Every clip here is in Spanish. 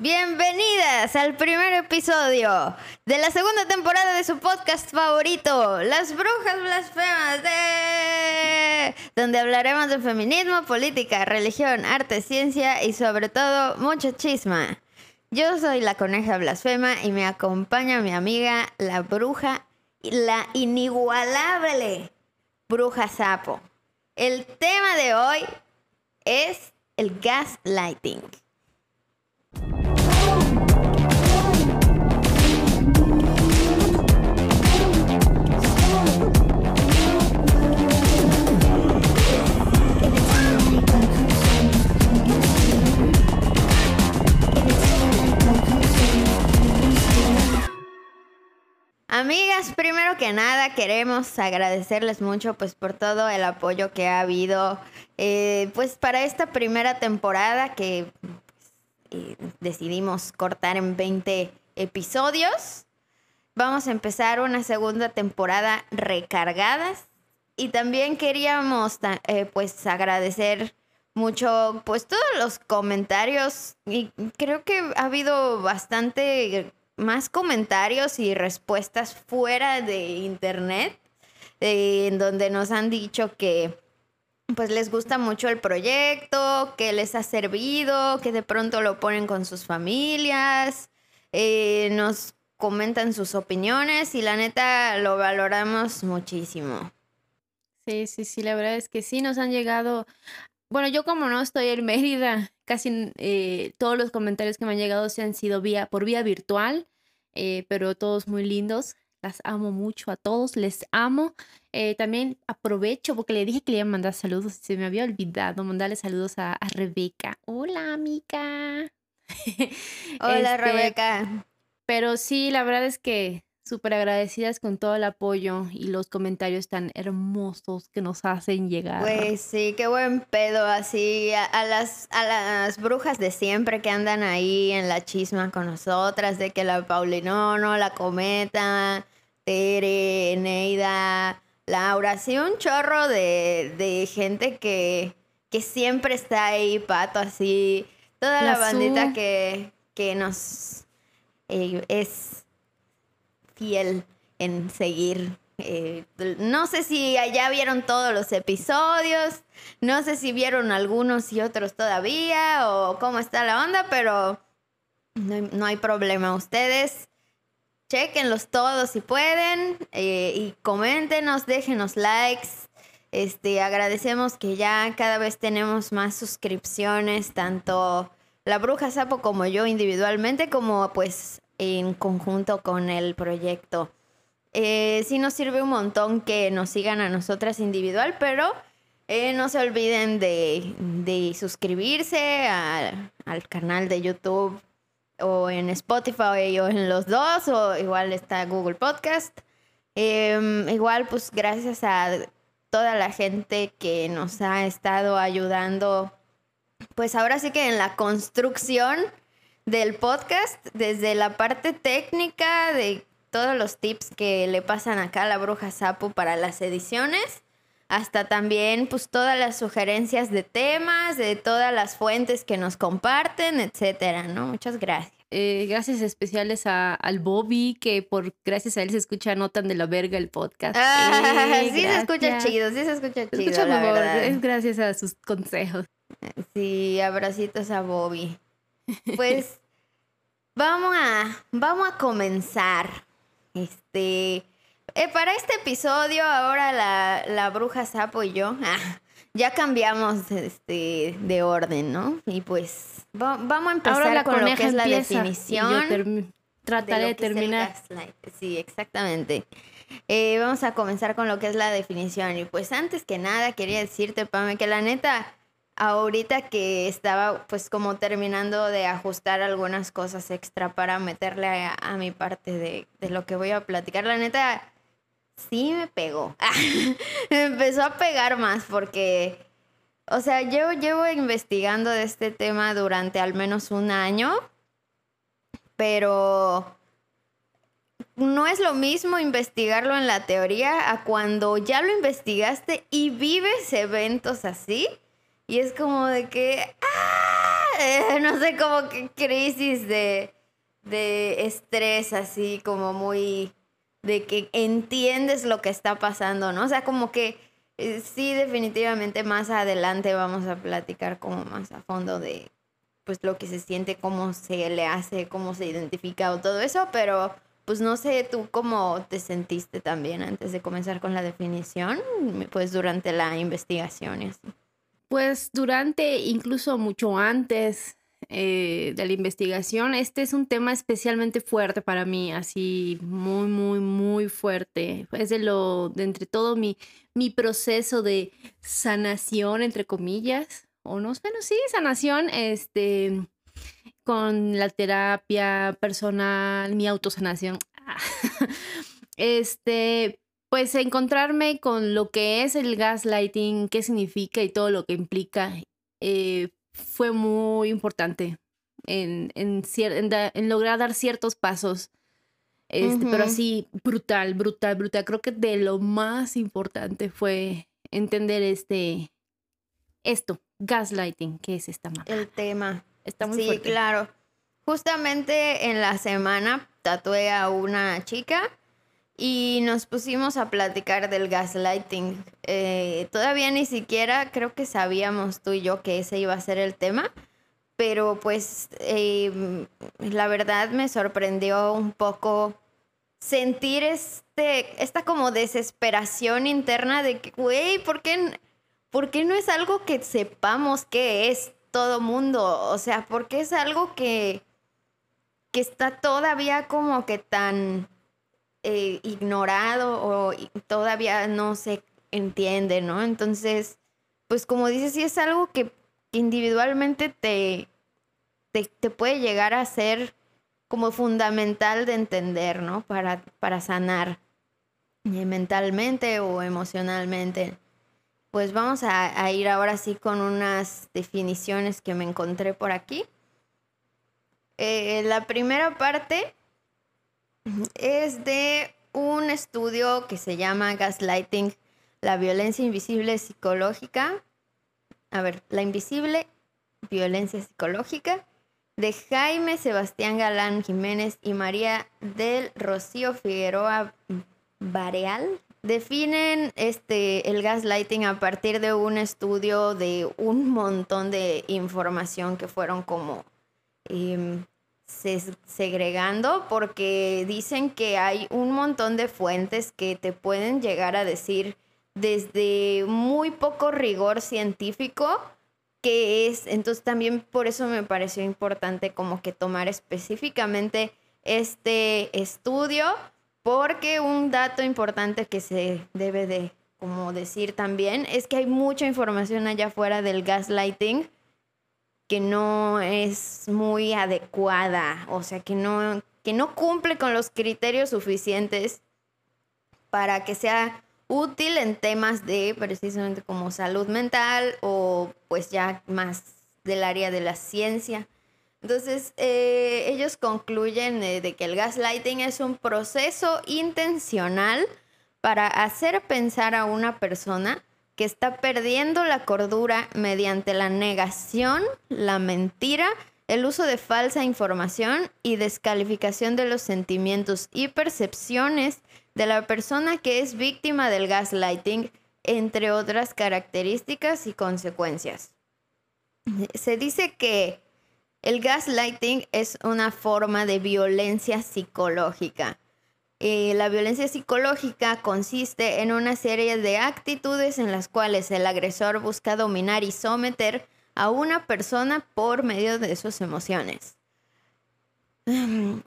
Bienvenidas al primer episodio de la segunda temporada de su podcast favorito, Las Brujas Blasfemas, de... donde hablaremos de feminismo, política, religión, arte, ciencia y sobre todo mucha chisma. Yo soy la coneja blasfema y me acompaña mi amiga, la bruja, la inigualable bruja sapo. El tema de hoy es el gaslighting. Amigas, primero que nada queremos agradecerles mucho pues por todo el apoyo que ha habido eh, pues para esta primera temporada que eh, decidimos cortar en 20 episodios. Vamos a empezar una segunda temporada recargadas y también queríamos eh, pues agradecer mucho pues todos los comentarios y creo que ha habido bastante más comentarios y respuestas fuera de internet, eh, en donde nos han dicho que pues les gusta mucho el proyecto, que les ha servido, que de pronto lo ponen con sus familias, eh, nos comentan sus opiniones y la neta lo valoramos muchísimo. Sí, sí, sí, la verdad es que sí nos han llegado. Bueno, yo como no estoy en Mérida, casi eh, todos los comentarios que me han llegado se han sido vía, por vía virtual, eh, pero todos muy lindos. Las amo mucho a todos, les amo. Eh, también aprovecho porque le dije que le iba a mandar saludos se me había olvidado mandarle saludos a, Rebeca. Hola, amiga. Hola, este, Rebeca. Pero sí, la verdad es que súper agradecidas con todo el apoyo y los comentarios tan hermosos que nos hacen llegar. Pues sí, qué buen pedo, así a, las, a las brujas de siempre que andan ahí en la chisma con nosotras, de que la Paulinono, la Cometa, Tere, Neida, Laura, sí, un chorro de, gente que, que siempre está ahí, Pato, así, toda la, bandita que, que nos eh, es fiel en seguir. Eh, no sé si allá vieron todos los episodios, no sé si vieron algunos y otros todavía o cómo está la onda, pero no hay, problema. Ustedes chequenlos todos si pueden eh, y coméntenos, déjenos likes. Este, agradecemos que ya cada vez tenemos más suscripciones, tanto la Bruja Sapo como yo individualmente, como pues en conjunto con el proyecto. Eh, sí nos sirve un montón que nos sigan a nosotras individual, pero eh, no se olviden de, suscribirse al canal de YouTube o en Spotify o en los dos, o igual está Google Podcast. Em, igual, pues gracias a toda la gente que nos ha estado ayudando, pues ahora sí que en la construcción del podcast, desde la parte técnica de todos los tips que le pasan acá a la bruja sapo para las ediciones, hasta también pues todas las sugerencias de temas, de todas las fuentes que nos comparten, etcétera, ¿no? Muchas gracias. Eh, gracias especiales a, al Bobby, que por gracias a él se escucha Notan de la Verga el podcast. Ah, sí se escucha chido, sí se escucha chido. la verdad. Es gracias a sus consejos. Sí, abracitos a Bobby. Pues vamos a, vamos a comenzar. Este, eh, para este episodio, ahora la, la bruja sapo y yo ah, ya cambiamos este, de orden, ¿no? Y pues vamos a empezar con lo que es la definición. trataré de, terminar. Sí, exactamente. Eh, vamos a comenzar con lo que es la definición. Y pues antes que nada quería decirte, Pame, que la neta, ahorita que estaba pues como terminando de ajustar algunas cosas extra para meterle a, mi parte de, lo que voy a platicar, la neta sí me pegó. me empezó a pegar más porque, o sea, yo llevo investigando de este tema durante al menos un año, pero no es lo mismo investigarlo en la teoría a cuando ya lo investigaste y vives eventos así Y es como de que, ¡ah! no sé, como que crisis de, de estrés, así como muy, de que entiendes lo que está pasando, ¿no? O sea, como que eh, sí, definitivamente más adelante vamos a platicar como más a fondo de pues lo que se siente, cómo se le hace, cómo se identifica o todo eso, pero pues no sé tú cómo te sentiste también antes de comenzar con la definición, pues durante la investigación y así. Pues durante, incluso mucho antes eh, de la investigación, este es un tema especialmente fuerte para mí, así muy, muy, muy fuerte. Es de lo, de entre todo mi, mi proceso de sanación, entre comillas, o no, bueno, sí, sanación, este, con la terapia personal, mi autosanación. este, pues encontrarme con lo que es el gaslighting, qué significa y todo lo que implica, eh, fue muy importante en, en, en, lograr dar ciertos pasos. Este, Pero así, brutal, brutal, brutal. Creo que de lo más importante fue entender este, esto, gaslighting, que es esta El tema. Está muy sí, claro. Justamente en la semana tatué a una chica y nos pusimos a platicar del gaslighting. Eh, todavía ni siquiera creo que sabíamos tú y yo que ese iba a ser el tema, pero pues em, la verdad me sorprendió un poco sentir este, esta como desesperación interna de que, güey, ¿por qué, ¿por qué no es algo que sepamos qué es? todo mundo, o sea, porque es algo que, que está todavía como que tan eh, ignorado o todavía no se entiende, ¿no? Entonces, pues como dices, sí es algo que, individualmente te, te, puede llegar a ser como fundamental de entender, ¿no? Para, para sanar eh, mentalmente o emocionalmente pues vamos a, ir ahora sí con unas definiciones que me encontré por aquí. Eh, la primera parte es de un estudio que se llama Gaslighting, la violencia invisible psicológica. A ver, la invisible violencia psicológica de Jaime Sebastián Galán Jiménez y María del Rocío Figueroa Bareal definen este, el gaslighting a partir de un estudio de un montón de información que fueron como em, segregando porque dicen que hay un montón de fuentes que te pueden llegar a decir desde muy poco rigor científico que es, entonces también por eso me pareció importante como que tomar específicamente este estudio porque un dato importante que se debe de como decir también es que hay mucha información allá afuera del gaslighting que no es muy adecuada, o sea, que no, que no cumple con los criterios suficientes para que sea útil en temas de precisamente como salud mental o pues ya más del área de la ciencia. Entonces, eh, ellos concluyen de que el gaslighting es un proceso intencional para hacer pensar a una persona que está perdiendo la cordura mediante la negación, la mentira, el uso de falsa información y descalificación de los sentimientos y percepciones de la persona que es víctima del gaslighting, entre otras características y consecuencias. Se dice que el gaslighting es una forma de violencia psicológica. Eh, la violencia psicológica consiste en una serie de actitudes en las cuales el agresor busca dominar y someter a una persona por medio de sus emociones.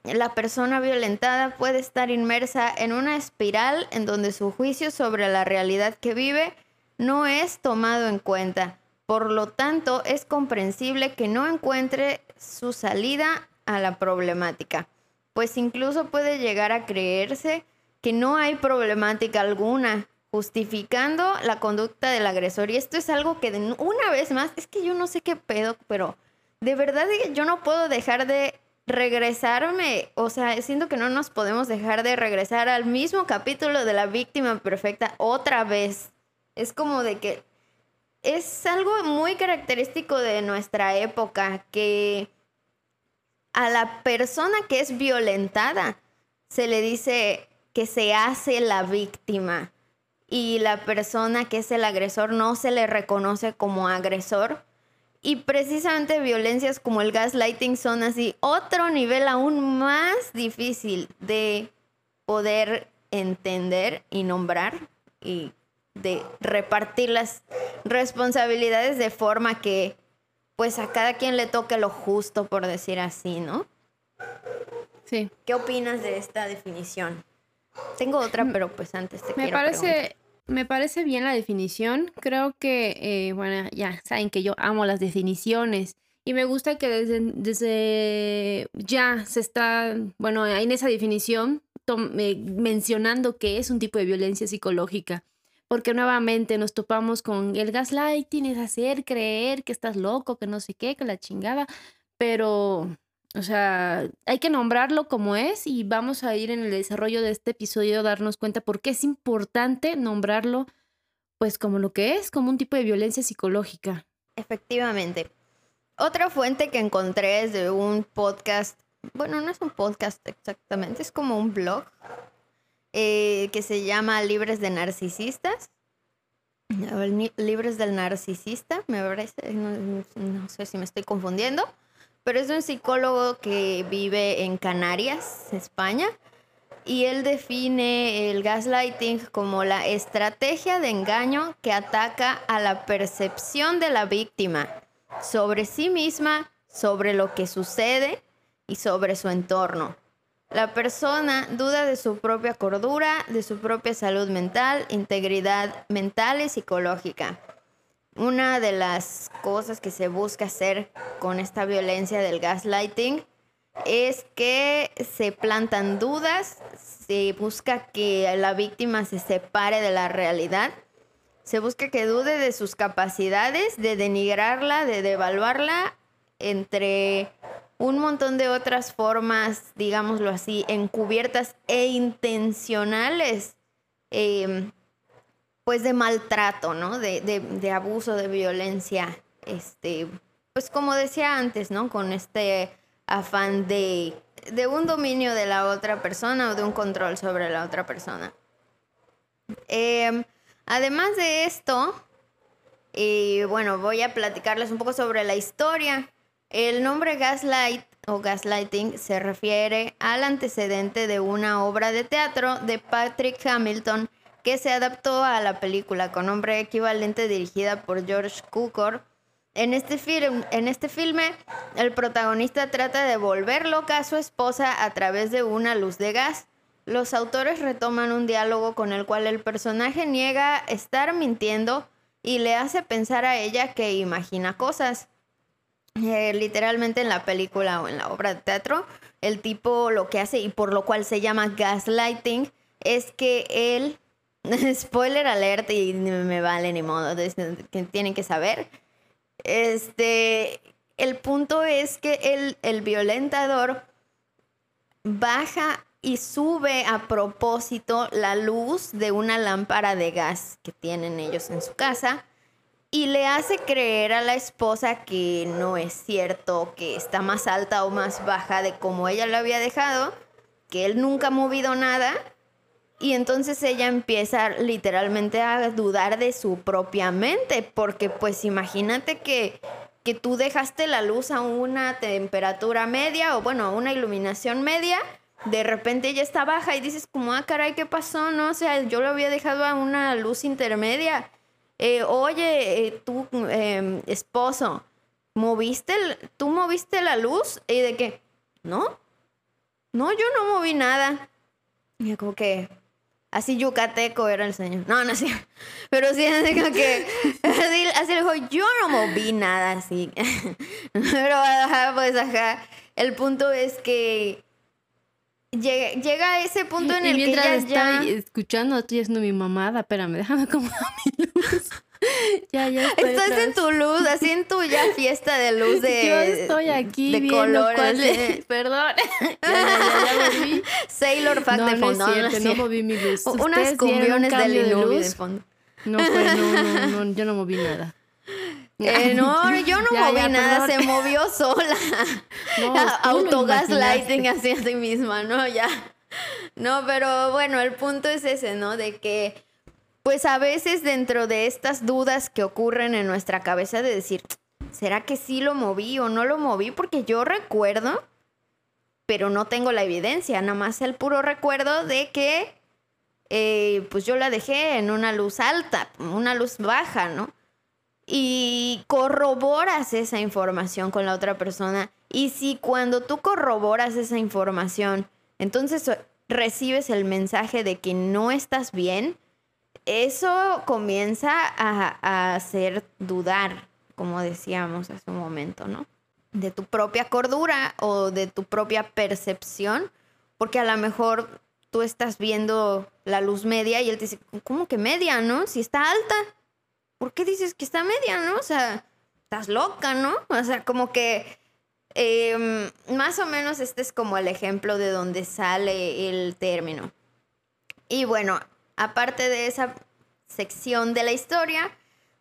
La persona violentada puede estar inmersa en una espiral en donde su juicio sobre la realidad que vive no es tomado en cuenta por lo tanto, es comprensible que no encuentre su salida a la problemática, pues incluso puede llegar a creerse que no hay problemática alguna, justificando la conducta del agresor. Y esto es algo que una vez más, es que yo no sé qué pedo, pero de verdad yo no puedo dejar de regresarme, o sea, siento que no nos podemos dejar de regresar al mismo capítulo de la víctima perfecta otra vez. Es como de que es algo muy característico de nuestra época que a la persona que es violentada se le dice que se hace la víctima y la persona que es el agresor no se le reconoce como agresor. Y precisamente violencias como el gaslighting son así otro nivel aún más difícil de poder entender y nombrar y de repartir las responsabilidades de forma que pues a cada quien le toque lo justo, por decir así, ¿no? Sí. ¿Qué opinas de esta definición? Tengo otra, pero pues antes te me quiero parece Me parece bien la definición. Creo que, eh, bueno, ya saben que yo amo las definiciones. Y me gusta que desde, desde ya se está, bueno, en esa definición eh, mencionando que es un tipo de violencia psicológica porque nuevamente nos topamos con el gaslighting, es hacer creer que estás loco, que no sé qué, que la chingada, pero, o sea, hay que nombrarlo como es y vamos a ir en el desarrollo de este episodio a darnos cuenta por qué es importante nombrarlo, pues como lo que es, como un tipo de violencia psicológica. Efectivamente. Otra fuente que encontré es de un podcast, bueno, no es un podcast exactamente, es como un blog eh, que se llama Libres de Narcisistas. Libres del Narcisista, me parece, no, no, sé si me estoy confundiendo, pero es un psicólogo que vive en Canarias, España, y él define el gaslighting como la estrategia de engaño que ataca a la percepción de la víctima sobre sí misma, sobre lo que sucede y sobre su entorno. La persona duda de su propia cordura, de su propia salud mental, integridad mental y psicológica. Una de las cosas que se busca hacer con esta violencia del gaslighting es que se plantan dudas, se busca que la víctima se separe de la realidad, se busca que dude de sus capacidades, de denigrarla, de devaluarla entre un montón de otras formas, digámoslo así, encubiertas e intencionales, em, pues de maltrato, ¿no? De, abuso, de violencia, este, pues como decía antes, ¿no? Con este afán de, de un dominio de la otra persona o de un control sobre la otra persona. Em, además de esto, y bueno, voy a platicarles un poco sobre la historia el nombre gaslight o gaslighting se refiere al antecedente de una obra de teatro de Patrick Hamilton que se adaptó a la película con nombre equivalente dirigida por George Cukor. En este, film, en este filme, el protagonista trata de volver loca a su esposa a través de una luz de gas. Los autores retoman un diálogo con el cual el personaje niega estar mintiendo y le hace pensar a ella que imagina cosas. Eh, literalmente en la película o en la obra de teatro, el tipo lo que hace y por lo cual se llama gaslighting es que él, spoiler alert y me vale ni modo, que tienen que saber, este, el punto es que el, el violentador baja y sube a propósito la luz de una lámpara de gas que tienen ellos en su casa y le hace creer a la esposa que no es cierto, que está más alta o más baja de como ella lo había dejado, que él nunca ha movido nada. Y entonces ella empieza literalmente a dudar de su propia mente, porque pues imagínate que, que tú dejaste la luz a una temperatura media o bueno, a una iluminación media, de repente ella está baja y dices como, ah, caray, ¿qué pasó? No, o sea, yo lo había dejado a una luz intermedia eh, oye, eh, tú, em, esposo, ¿moviste, tú moviste la luz? Y de que, no, no, yo no moví nada. Y como que, así yucateco era el señor. No, no sé. Pero sí, así como que, así le dijo, yo no moví nada así. Pero, ajá, pues, ajá. El punto es que llega, a ese punto en el que ella está escuchando, estoy haciendo mi mamada, espérame, déjame acomodar mi luz. ya, ya Estás en tu luz, así en tu ya fiesta de luz de Yo estoy aquí de colores. Perdón. ya, ya, volví. Sailor Fact de fondo. No, es cierto, no, moví mi luz. Unas cumbiones de luz. De fondo. No, pues no, no, no, yo no moví nada. Eh, no, yo no moví nada, se movió sola. No, Autogaslighting así a sí misma, ¿no? Ya. No, pero bueno, el punto es ese, ¿no? De que, pues a veces dentro de estas dudas que ocurren en nuestra cabeza de decir, ¿será que sí lo moví o no lo moví? Porque yo recuerdo, pero no tengo la evidencia, nada más el puro recuerdo de que, eh, pues yo la dejé en una luz alta, una luz baja, ¿no? Y corroboras esa información con la otra persona. Y si cuando tú corroboras esa información, entonces recibes el mensaje de que no estás bien, eso comienza a, hacer dudar, como decíamos hace un momento, ¿no? De tu propia cordura o de tu propia percepción, porque a lo mejor tú estás viendo la luz media y él te dice, ¿cómo que media, no? Si está alta, ¿por qué dices que está media, no? O sea, estás loca, ¿no? O sea, como que Em, más o menos este es como el ejemplo de donde sale el término. Y bueno, aparte de esa sección de la historia,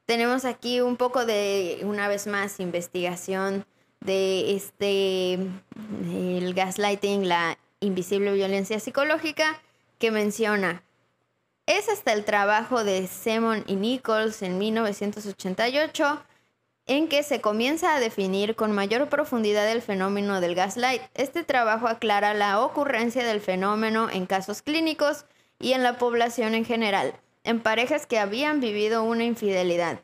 tenemos aquí un poco de, una vez más, investigación de este, el gaslighting, la invisible violencia psicológica, que menciona, es hasta el trabajo de Simon y Nichols en 1988 en que se comienza a definir con mayor profundidad el fenómeno del gaslight. Este trabajo aclara la ocurrencia del fenómeno en casos clínicos y en la población en general, en parejas que habían vivido una infidelidad.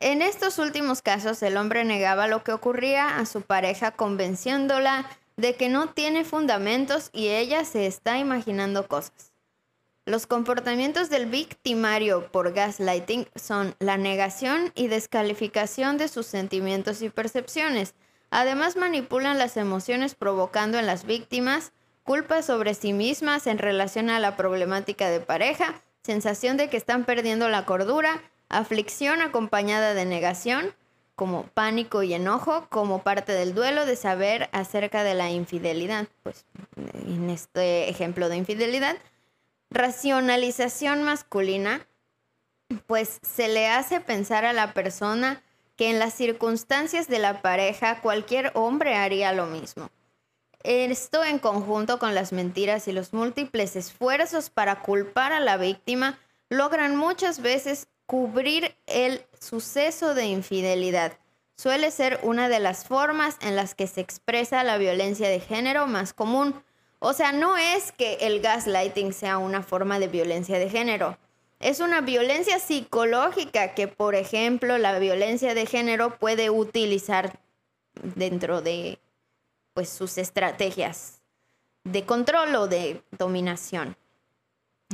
En estos últimos casos, el hombre negaba lo que ocurría a su pareja convenciéndola de que no tiene fundamentos y ella se está imaginando cosas. Los comportamientos del victimario por gaslighting son la negación y descalificación de sus sentimientos y percepciones. Además manipulan las emociones provocando en las víctimas culpa sobre sí mismas en relación a la problemática de pareja, sensación de que están perdiendo la cordura, aflicción acompañada de negación, como pánico y enojo, como parte del duelo de saber acerca de la infidelidad. Pues en este ejemplo de infidelidad, racionalización masculina, pues se le hace pensar a la persona que en las circunstancias de la pareja cualquier hombre haría lo mismo. Esto en conjunto con las mentiras y los múltiples esfuerzos para culpar a la víctima logran muchas veces cubrir el suceso de infidelidad. Suele ser una de las formas en las que se expresa la violencia de género más común, o sea, no es que el gaslighting sea una forma de violencia de género. Es una violencia psicológica que, por ejemplo, la violencia de género puede utilizar dentro de pues, sus estrategias de control o de dominación.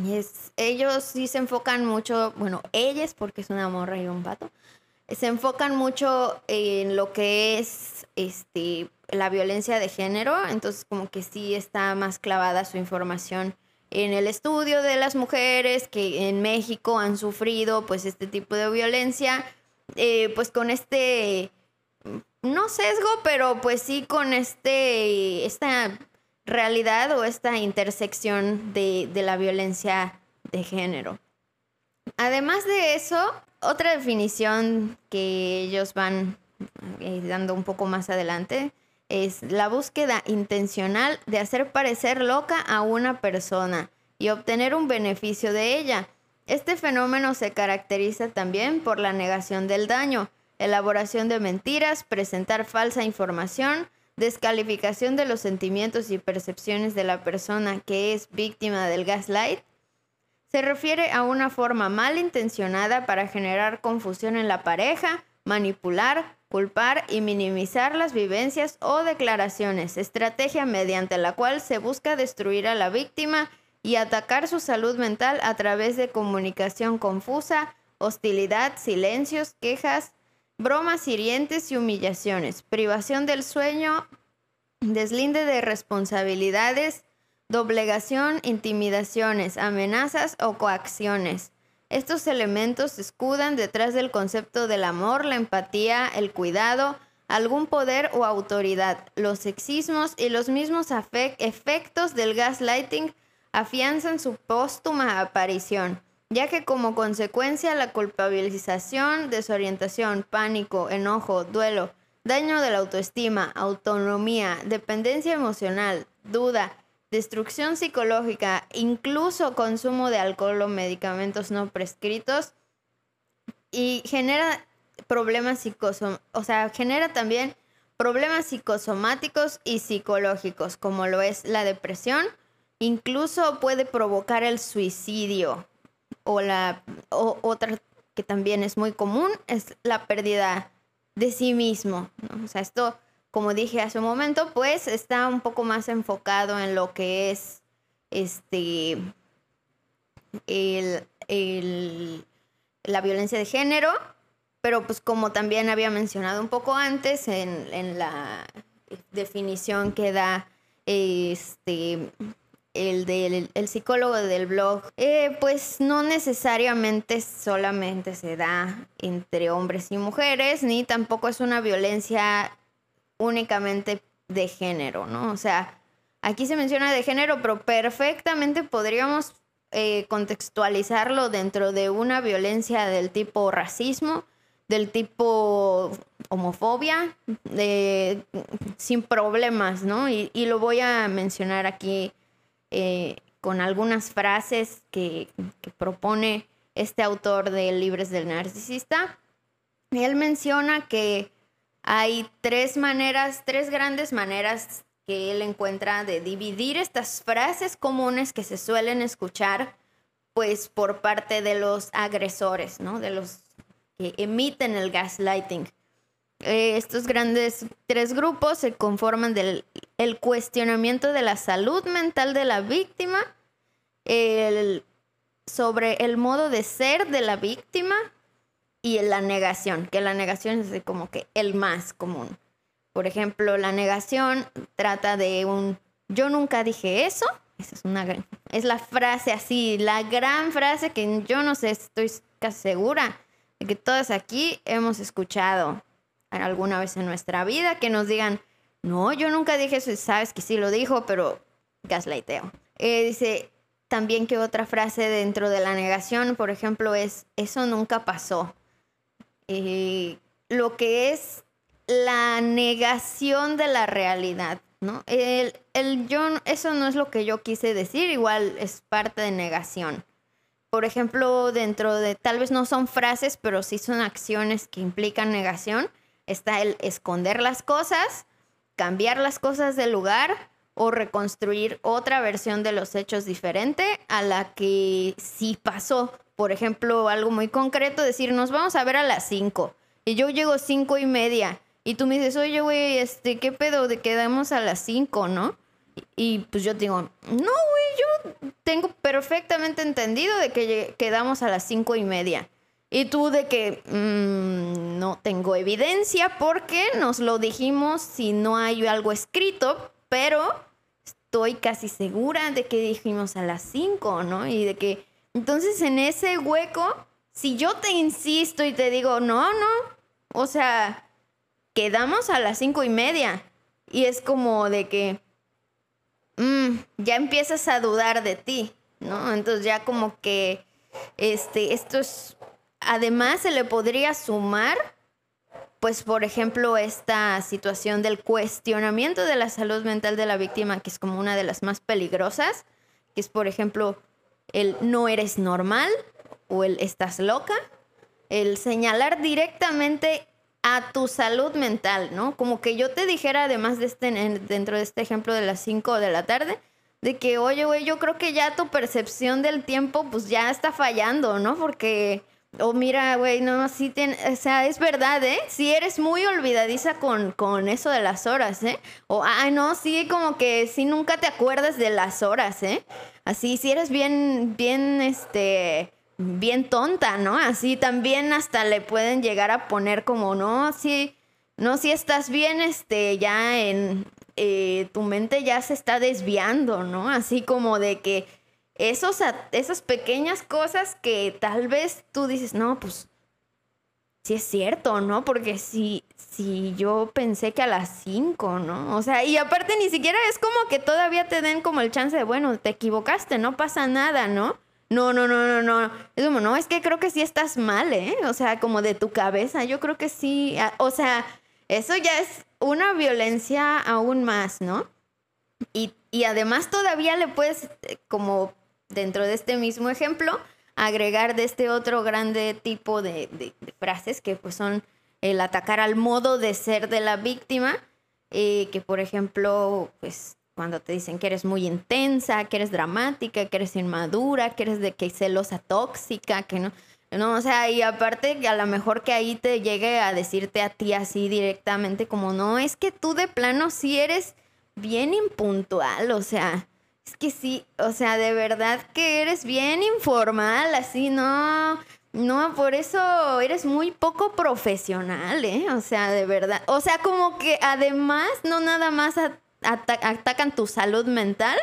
Y es, ellos sí se enfocan mucho, bueno, ellas, porque es una morra y un pato, se enfocan mucho en lo que es este la violencia de género, entonces como que sí está más clavada su información en el estudio de las mujeres que en México han sufrido pues este tipo de violencia, eh, pues con este, no sesgo, pero pues sí con este, esta realidad o esta intersección de, de la violencia de género. Además de eso, otra definición que ellos van eh, dando un poco más adelante es la búsqueda intencional de hacer parecer loca a una persona y obtener un beneficio de ella. Este fenómeno se caracteriza también por la negación del daño, elaboración de mentiras, presentar falsa información, descalificación de los sentimientos y percepciones de la persona que es víctima del gaslight. Se refiere a una forma malintencionada para generar confusión en la pareja, manipular, culpar y minimizar las vivencias o declaraciones, estrategia mediante la cual se busca destruir a la víctima y atacar su salud mental a través de comunicación confusa, hostilidad, silencios, quejas, bromas hirientes y humillaciones, privación del sueño, deslinde de responsabilidades, doblegación, intimidaciones, amenazas o coacciones estos elementos se escudan detrás del concepto del amor, la empatía, el cuidado, algún poder o autoridad. Los sexismos y los mismos efectos del gaslighting afianzan su póstuma aparición. ya que como consecuencia la culpabilización, desorientación, pánico, enojo, duelo, daño de la autoestima, autonomía, dependencia emocional, duda, destrucción psicológica, incluso consumo de alcohol o medicamentos no prescritos y genera problemas psicosomáticos, o sea, genera también problemas psicosomáticos y psicológicos, como lo es la depresión, incluso puede provocar el suicidio o la otra que también es muy común es la pérdida de sí mismo. O sea, esto, como dije hace un momento, pues está un poco más enfocado en lo que es este el, la violencia de género, pero pues como también había mencionado un poco antes en, en la definición que da este el del el psicólogo del blog, eh, pues no necesariamente solamente se da entre hombres y mujeres, ni tampoco es una violencia únicamente de género, ¿no? O sea, aquí se menciona de género, pero perfectamente podríamos eh, contextualizarlo dentro de una violencia del tipo racismo, del tipo homofobia, de, sin problemas, ¿no? Y, lo voy a mencionar aquí eh, con algunas frases que, propone este autor de Libres del Narcisista. Él menciona que hay tres maneras, tres grandes maneras que él encuentra de dividir estas frases comunes que se suelen escuchar pues por parte de los agresores, ¿no? De los que emiten el gaslighting. Eh, estos grandes tres grupos se conforman del el cuestionamiento de la salud mental de la víctima, el, sobre el modo de ser de la víctima y la negación, que la negación es como que el más común. Por ejemplo, la negación trata de un yo nunca dije eso. Esa es una es la frase así, la gran frase que yo no sé, estoy casi segura de que todas aquí hemos escuchado alguna vez en nuestra vida que nos digan, no, yo nunca dije eso, sabes que sí lo dijo, pero gaslighteo. Eh, dice también que otra frase dentro de la negación, por ejemplo, es, eso nunca pasó. Eh, lo que es la negación de la realidad, ¿no? El, el yo, eso no es lo que yo quise decir, igual es parte de negación. Por ejemplo, dentro de, tal vez no son frases, pero sí son acciones que implican negación está el esconder las cosas, cambiar las cosas del lugar o reconstruir otra versión de los hechos diferente a la que sí pasó. Por ejemplo, algo muy concreto, decir, nos vamos a ver a las 5 y yo llego cinco y media y tú me dices, oye, güey, este, ¿qué pedo de quedamos a las 5, no? Y, pues yo digo, no, güey, yo tengo perfectamente entendido de que quedamos a las cinco y media. Y tú de que mm, no tengo evidencia porque nos lo dijimos si no hay algo escrito, pero estoy casi segura de que dijimos a las 5, ¿no? Y de que entonces en ese hueco, si yo te insisto y te digo, no, no, o sea, quedamos a las cinco y media. Y es como de que mm, ya empiezas a dudar de ti, ¿no? Entonces ya como que este, esto es además se le podría sumar, pues por ejemplo, esta situación del cuestionamiento de la salud mental de la víctima, que es como una de las más peligrosas, que es por ejemplo el no eres normal o el estás loca, el señalar directamente a tu salud mental, ¿no? Como que yo te dijera, además de este, dentro de este ejemplo de las 5 de la tarde, de que, oye, güey, yo creo que ya tu percepción del tiempo, pues ya está fallando, ¿no? Porque o mira, güey, no, sí, o sea, es verdad, ¿eh? Sí eres muy olvidadiza con, con eso de las horas, ¿eh? O, ah, no, sí, como que sí nunca te acuerdas de las horas, ¿eh? Así, sí eres bien, bien, este, bien tonta, ¿no? Así también hasta le pueden llegar a poner como, no, sí, no, si estás bien, este, ya en, eh, tu mente ya se está desviando, ¿no? Así como de que esos, esas pequeñas cosas que tal vez tú dices, no, pues sí es cierto, ¿no? Porque si, si yo pensé que a las 5, ¿no? O sea, y aparte ni siquiera es como que todavía te den como el chance de, bueno, te equivocaste, no pasa nada, ¿no? no, no, no, no, no. Es como, no, es que creo que sí estás mal, ¿eh? O sea, como de tu cabeza, yo creo que sí. O sea, eso ya es una violencia aún más, ¿no? Y, además todavía le puedes, eh, como dentro de este mismo ejemplo, agregar de este otro grande tipo de, de, frases que pues son el atacar al modo de ser de la víctima, eh, que por ejemplo, pues cuando te dicen que eres muy intensa, que eres dramática, que eres inmadura, que eres de que celosa tóxica, que no. No, o sea, y aparte a lo mejor que ahí te llegue a decirte a ti así directamente como, no, es que tú de plano sí eres bien impuntual, o sea, es que sí, o sea, de verdad que eres bien informal, así, no, no, por eso eres muy poco profesional, ¿eh? O sea, de verdad, o sea, como que además, no nada más atacan tu salud mental,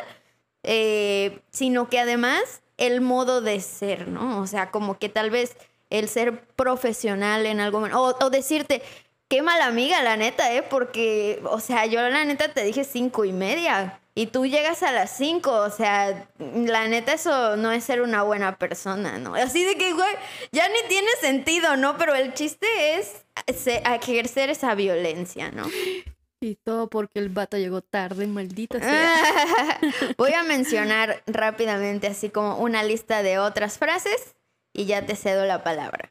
eh, sino que además el modo de ser, ¿no? O sea, como que tal vez el ser profesional en algo, o, o decirte, qué mala amiga, la neta, ¿eh? Porque, o sea, yo la neta te dije cinco y media y tú llegas a las cinco, o sea, la neta eso no es ser una buena persona, ¿no? Así de que, güey, ya ni tiene sentido, ¿no? Pero el chiste es ejercer esa violencia, ¿no? Y todo porque el vato llegó tarde, maldita sea. Voy a mencionar rápidamente así como una lista de otras frases y ya te cedo la palabra.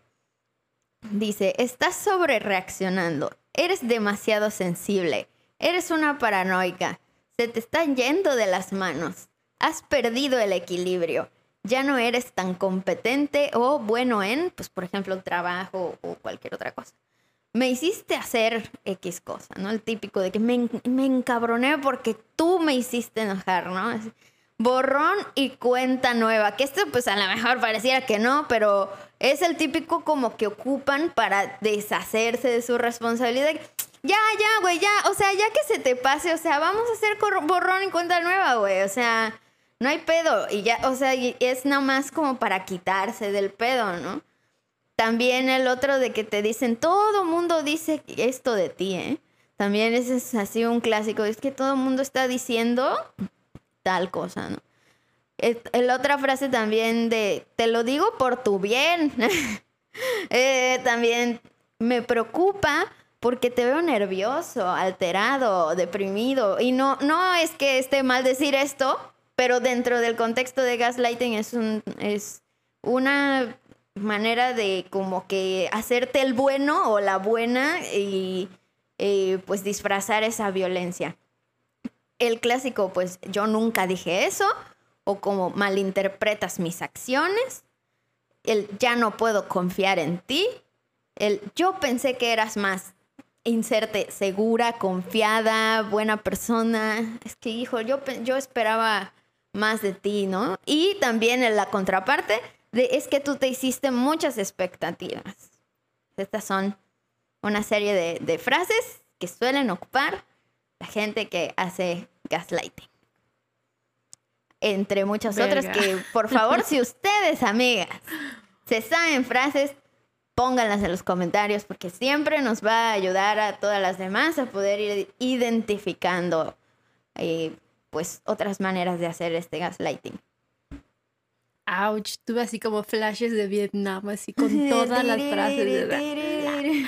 Dice, estás sobre reaccionando, eres demasiado sensible, eres una paranoica, se te están yendo de las manos, has perdido el equilibrio, ya no eres tan competente o bueno en, pues por ejemplo, trabajo o cualquier otra cosa me hiciste hacer X cosa, ¿no? El típico de que me, me encabroné porque tú me hiciste enojar, ¿no? borrón y cuenta nueva, que esto pues a lo mejor pareciera que no, pero es el típico como que ocupan para deshacerse de su responsabilidad. Ya, ya, güey, ya, o sea, ya que se te pase, o sea, vamos a hacer borrón y cuenta nueva, güey, o sea, no hay pedo, y ya, o sea, es nada más como para quitarse del pedo, ¿no? También el otro de que te dicen, todo mundo dice esto de ti, ¿eh? También ese es así un clásico, es que todo mundo está diciendo tal cosa, ¿no? La otra frase también de, te lo digo por tu bien. Eh, también me preocupa porque te veo nervioso, alterado, deprimido. Y no, no es que esté mal decir esto, pero dentro del contexto de gaslighting es, un, es una manera de como que hacerte el bueno o la buena y eh, pues disfrazar esa violencia. El clásico, pues yo nunca dije eso, o como malinterpretas mis acciones, el ya no puedo confiar en ti, el yo pensé que eras más inserte segura, confiada, buena persona. Es que, hijo, yo, yo esperaba más de ti, ¿no? Y también en la contraparte, es que tú te hiciste muchas expectativas. Estas son una serie de, frases que suelen ocupar la gente que hace gaslighting. Entre muchas otras que, por favor, si ustedes, amigas, se saben frases, pónganlas en los comentarios porque siempre nos va a ayudar a todas las demás a poder ir identificando eh, pues otras maneras de hacer este gaslighting. Ouch, tuve así como flashes de Vietnam, así con todas las frases. De...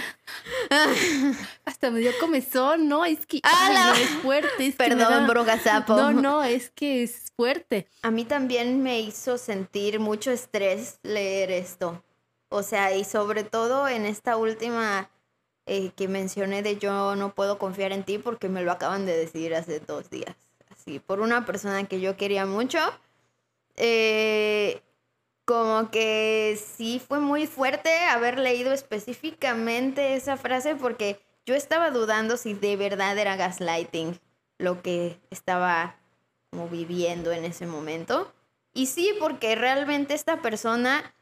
Hasta me dio comezón, ¿no? Es que es fuerte. Perdón, da... No, no, es que es fuerte. A mí también me hizo sentir mucho estrés leer esto. O sea, y sobre todo en esta última eh, que mencioné de yo no puedo confiar en ti porque me lo acaban de decir hace dos días. Así, por una persona que yo quería mucho eh, como que sí fue muy fuerte haber leído específicamente esa frase porque yo estaba dudando si de verdad era gaslighting lo que estaba como viviendo en ese momento. Y sí, porque realmente esta persona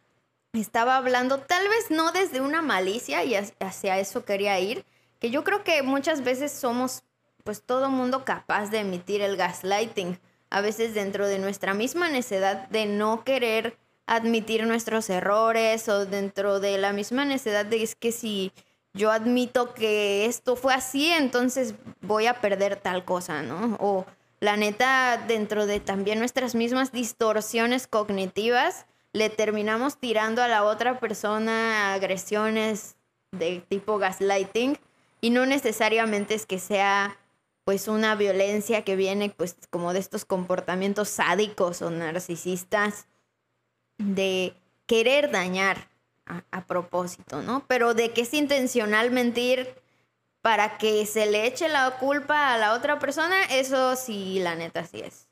estaba hablando, tal vez no desde una malicia y hacia eso quería ir, que yo creo que muchas veces somos, pues todo mundo capaz de emitir el gaslighting a veces dentro de nuestra misma necedad de no querer admitir nuestros errores o dentro de la misma necedad de es que si yo admito que esto fue así, entonces voy a perder tal cosa, ¿no? O la neta, dentro de también nuestras mismas distorsiones cognitivas, le terminamos tirando a la otra persona agresiones de tipo gaslighting y no necesariamente es que sea pues una violencia que viene pues como de estos comportamientos sádicos o narcisistas de querer dañar a, propósito, ¿no? Pero de que es intencional mentir para que se le eche la culpa a la otra persona, eso sí, la neta sí es.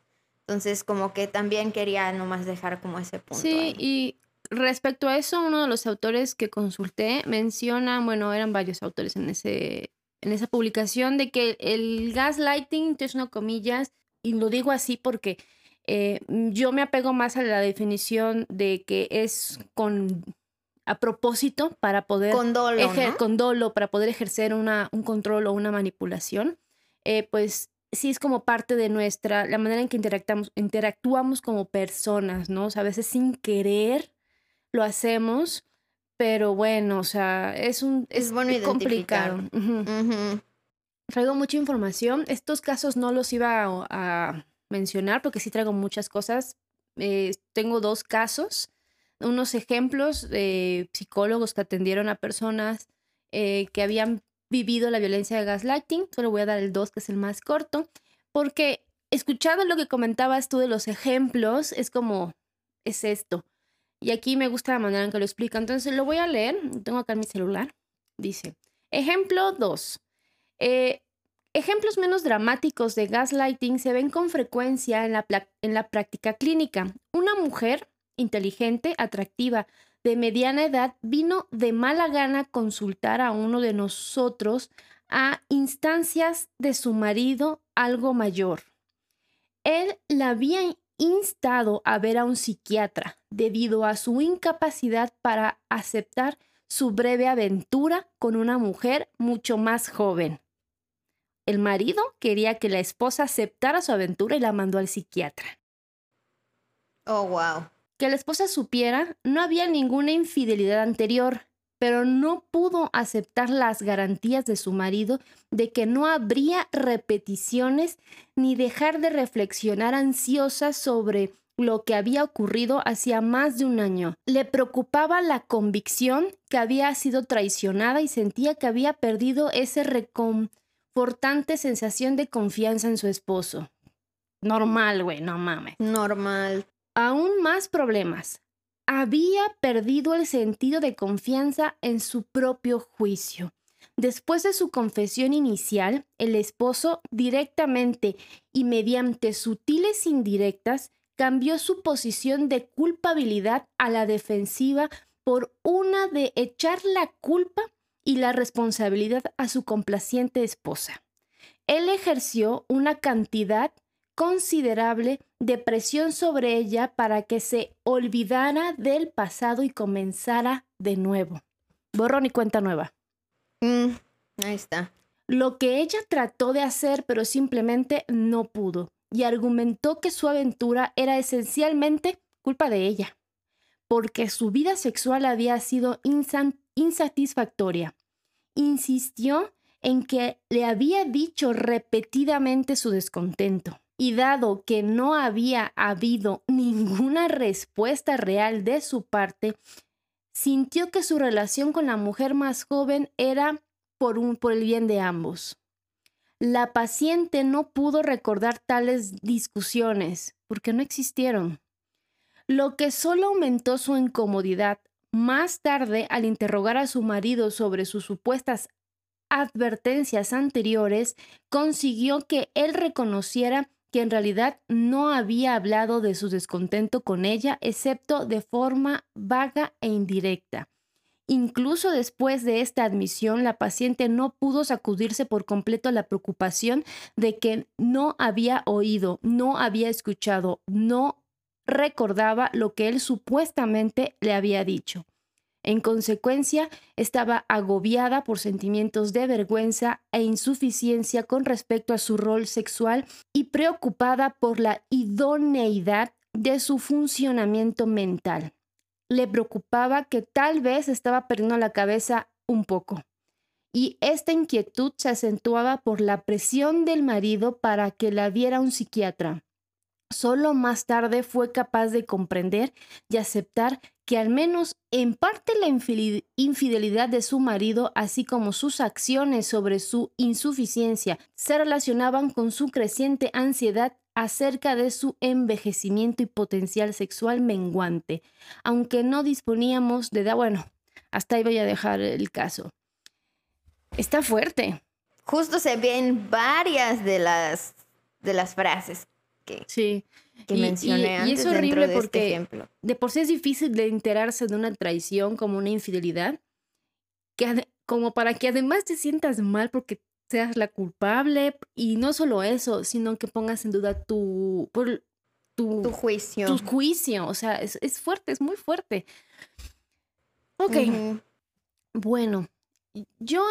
Entonces, como que también quería nomás dejar como ese punto. Sí, y respecto a eso, uno de los autores que consulté menciona, bueno, eran varios autores en ese en esa publicación de que el gaslighting, es una comillas, y lo digo así porque eh, yo me apego más a la definición de que es con a propósito para poder con dolo, con dolo para poder ejercer una, un control o una manipulación, eh, pues sí es como parte de nuestra, la manera en que interactuamos, interactuamos como personas, ¿no? O sea, a veces sin querer lo hacemos pero bueno, o sea, es un es, bueno complicado. Traigo mucha información. Estos casos no los iba a, mencionar porque sí traigo muchas cosas. Eh, tengo dos casos, unos ejemplos de psicólogos que atendieron a personas eh, que habían vivido la violencia de gaslighting. Solo voy a dar el dos, que es el más corto, porque escuchando lo que comentabas tú de los ejemplos, es como, es esto. Y aquí me gusta la manera en que lo explica. Entonces lo voy a leer. Tengo acá mi celular. Dice, ejemplo 2. Eh, ejemplos menos dramáticos de gaslighting se ven con frecuencia en la, en la práctica clínica. Una mujer inteligente, atractiva, de mediana edad, vino de mala gana consultar a uno de nosotros a instancias de su marido algo mayor. Él la había instado a ver a un psiquiatra debido a su incapacidad para aceptar su breve aventura con una mujer mucho más joven. El marido quería que la esposa aceptara su aventura y la mandó al psiquiatra. Oh, wow. Que la esposa supiera, no había ninguna infidelidad anterior, pero no pudo aceptar las garantías de su marido de que no habría repeticiones ni dejar de reflexionar ansiosa sobre lo que había ocurrido hacía más de un año. Le preocupaba la convicción que había sido traicionada y sentía que había perdido esa reconfortante sensación de confianza en su esposo. Normal, güey, no mames. Normal. Aún más problemas había perdido el sentido de confianza en su propio juicio. Después de su confesión inicial, el esposo directamente y mediante sutiles indirectas cambió su posición de culpabilidad a la defensiva por una de echar la culpa y la responsabilidad a su complaciente esposa. Él ejerció una cantidad considerable de presión sobre ella para que se olvidara del pasado y comenzara de nuevo. Borrón y cuenta nueva. Mm, ahí está. Lo que ella trató de hacer, pero simplemente no pudo, y argumentó que su aventura era esencialmente culpa de ella, porque su vida sexual había sido insatisfactoria. Insistió en que le había dicho repetidamente su descontento y dado que no había habido ninguna respuesta real de su parte, sintió que su relación con la mujer más joven era por, un, por el bien de ambos. La paciente no pudo recordar tales discusiones porque no existieron, lo que solo aumentó su incomodidad. Más tarde, al interrogar a su marido sobre sus supuestas advertencias anteriores, consiguió que él reconociera que en realidad no había hablado de su descontento con ella, excepto de forma vaga e indirecta. Incluso después de esta admisión, la paciente no pudo sacudirse por completo la preocupación de que no había oído, no había escuchado, no recordaba lo que él supuestamente le había dicho. En consecuencia, estaba agobiada por sentimientos de vergüenza e insuficiencia con respecto a su rol sexual y preocupada por la idoneidad de su funcionamiento mental. Le preocupaba que tal vez estaba perdiendo la cabeza un poco. Y esta inquietud se acentuaba por la presión del marido para que la viera un psiquiatra. Solo más tarde fue capaz de comprender y aceptar que al menos en parte la infidelidad de su marido, así como sus acciones sobre su insuficiencia, se relacionaban con su creciente ansiedad acerca de su envejecimiento y potencial sexual menguante, aunque no disponíamos de... Bueno, hasta ahí voy a dejar el caso. Está fuerte. Justo se ven varias de las, de las frases que, sí. que mencioné antes. Y es horrible de este porque ejemplo. de por sí es difícil de enterarse de una traición como una infidelidad, que como para que además te sientas mal porque seas la culpable y no solo eso, sino que pongas en duda tu, por, tu, tu, juicio. Tu juicio, o sea, es, es fuerte, es muy fuerte. Ok, bueno, yo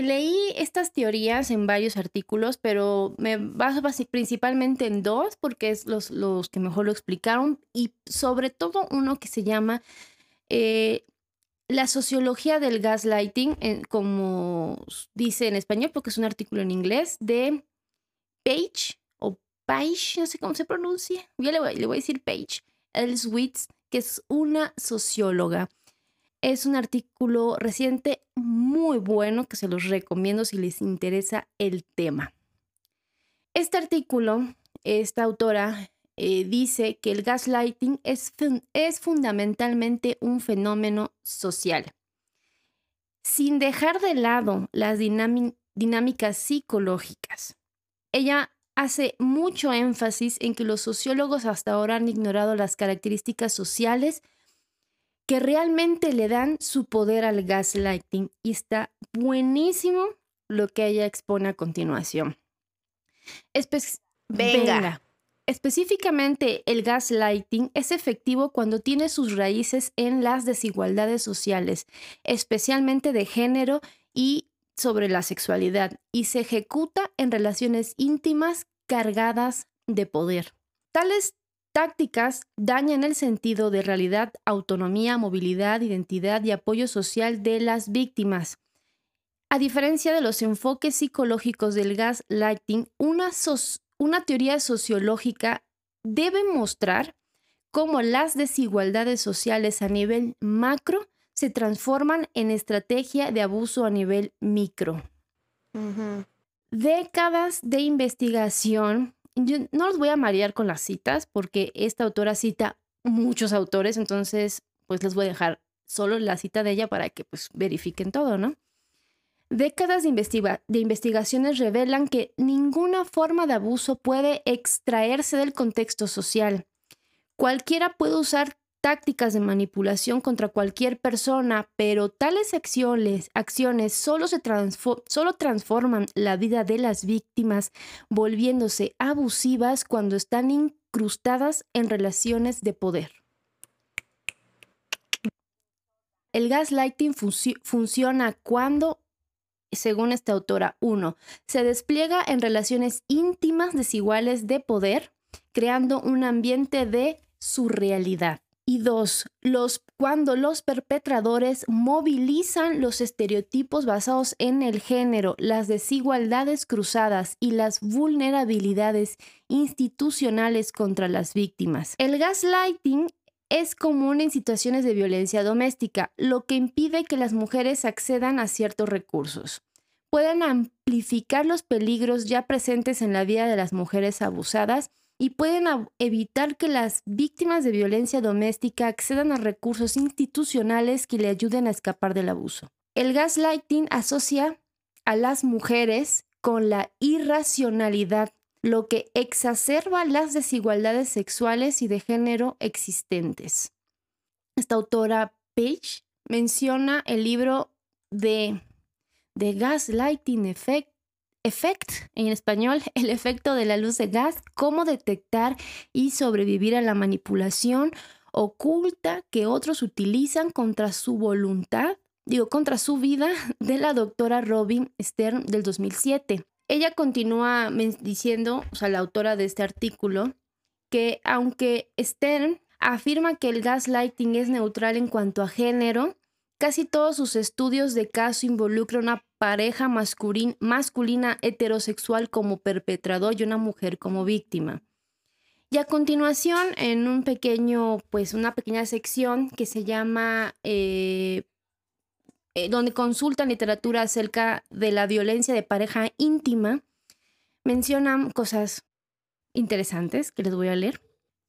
leí estas teorías en varios artículos, pero me baso principalmente en dos porque es los, los que mejor lo explicaron y sobre todo uno que se llama eh, la sociología del gaslighting, como dice en español porque es un artículo en inglés, de Page o Page, no sé cómo se pronuncia, yo le voy, le voy a decir Page, Elswitz, que es una socióloga. Es un artículo reciente muy bueno que se los recomiendo si les interesa el tema. Este artículo, esta autora eh, dice que el gaslighting es, es fundamentalmente un fenómeno social. Sin dejar de lado las dinámicas psicológicas, ella hace mucho énfasis en que los sociólogos hasta ahora han ignorado las características sociales que realmente le dan su poder al gaslighting y está buenísimo lo que ella expone a continuación. venga. Específicamente, el gaslighting es efectivo cuando tiene sus raíces en las desigualdades sociales, especialmente de género y sobre la sexualidad, y se ejecuta en relaciones íntimas cargadas de poder. Tales tácticas dañan el sentido de realidad, autonomía, movilidad, identidad y apoyo social de las víctimas. A diferencia de los enfoques psicológicos del gaslighting, una, una teoría sociológica debe mostrar cómo las desigualdades sociales a nivel macro se transforman en estrategia de abuso a nivel micro. Décadas de investigación no los voy a marear con las citas porque esta autora cita muchos autores, entonces pues les voy a dejar solo la cita de ella para que pues verifiquen todo, ¿no? Décadas de, de investigaciones revelan que ninguna forma de abuso puede extraerse del contexto social. Cualquiera puede usar tácticas de manipulación contra cualquier persona, pero tales acciones, acciones solo, se solo transforman la vida de las víctimas, volviéndose abusivas cuando están incrustadas en relaciones de poder. El gaslighting funciona cuando, según esta autora, uno, se despliega en relaciones íntimas desiguales de poder, creando un ambiente de surrealidad. Y dos, los, cuando los perpetradores movilizan los estereotipos basados en el género, las desigualdades cruzadas y las vulnerabilidades institucionales contra las víctimas. El gaslighting es común en situaciones de violencia doméstica, lo que impide que las mujeres accedan a ciertos recursos. Pueden amplificar los peligros ya presentes en la vida de las mujeres abusadas y pueden evitar que las víctimas de violencia doméstica accedan a recursos institucionales que le ayuden a escapar del abuso. El gaslighting asocia a las mujeres con la irracionalidad, lo que exacerba las desigualdades sexuales y de género existentes. Esta autora Page menciona el libro de The Gaslighting Effect Effect, en español, el efecto de la luz de gas, cómo detectar y sobrevivir a la manipulación oculta que otros utilizan contra su voluntad, digo, contra su vida, de la doctora Robin Stern del 2007. Ella continúa diciendo, o sea, la autora de este artículo, que aunque Stern afirma que el gaslighting es neutral en cuanto a género, casi todos sus estudios de caso involucran una pareja masculina heterosexual como perpetrador y una mujer como víctima. Y a continuación, en un pequeño, pues una pequeña sección que se llama, eh, eh, donde consultan literatura acerca de la violencia de pareja íntima, mencionan cosas interesantes que les voy a leer.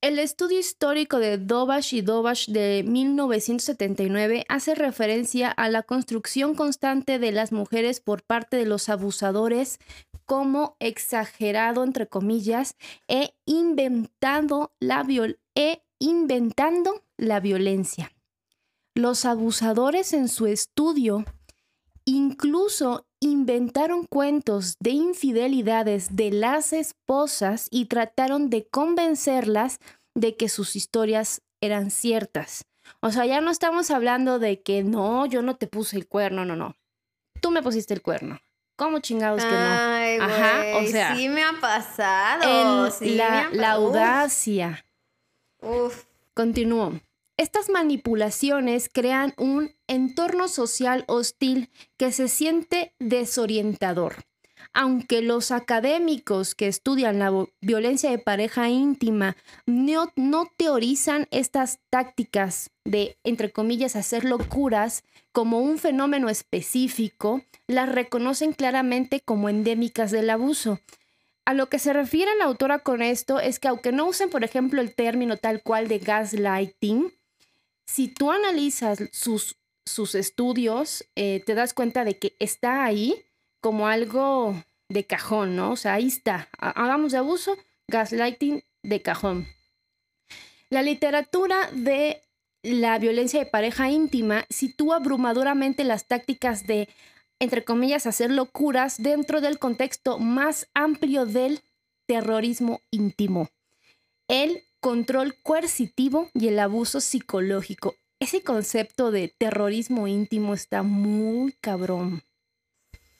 El estudio histórico de Dobash y Dobash de 1979 hace referencia a la construcción constante de las mujeres por parte de los abusadores como exagerado, entre comillas, e inventando la, e inventando la violencia. Los abusadores en su estudio incluso inventaron cuentos de infidelidades de las esposas y trataron de convencerlas de que sus historias eran ciertas. O sea, ya no estamos hablando de que no, yo no te puse el cuerno, no, no. Tú me pusiste el cuerno. ¿Cómo chingados que no? Ay, Ajá, o sea. Sí me ha pasado. la, la audacia. Uf. Continúo. Estas manipulaciones crean un entorno social hostil que se siente desorientador. Aunque los académicos que estudian la violencia de pareja íntima no, no, teorizan estas tácticas de, entre comillas, hacer locuras como un fenómeno específico, las reconocen claramente como endémicas del abuso. A lo que se refiere la autora con esto es que aunque no usen, por ejemplo, el término tal cual de gaslighting, si tú analizas sus, sus estudios, eh, te das cuenta de que está ahí como algo de cajón, ¿no? O sea, ahí está. Hagamos de abuso, gaslighting de cajón. La literatura de la violencia de pareja íntima sitúa abrumadoramente las tácticas de, entre comillas, hacer locuras dentro del contexto más amplio del terrorismo íntimo. El control coercitivo y el abuso psicológico. Ese concepto de terrorismo íntimo está muy cabrón.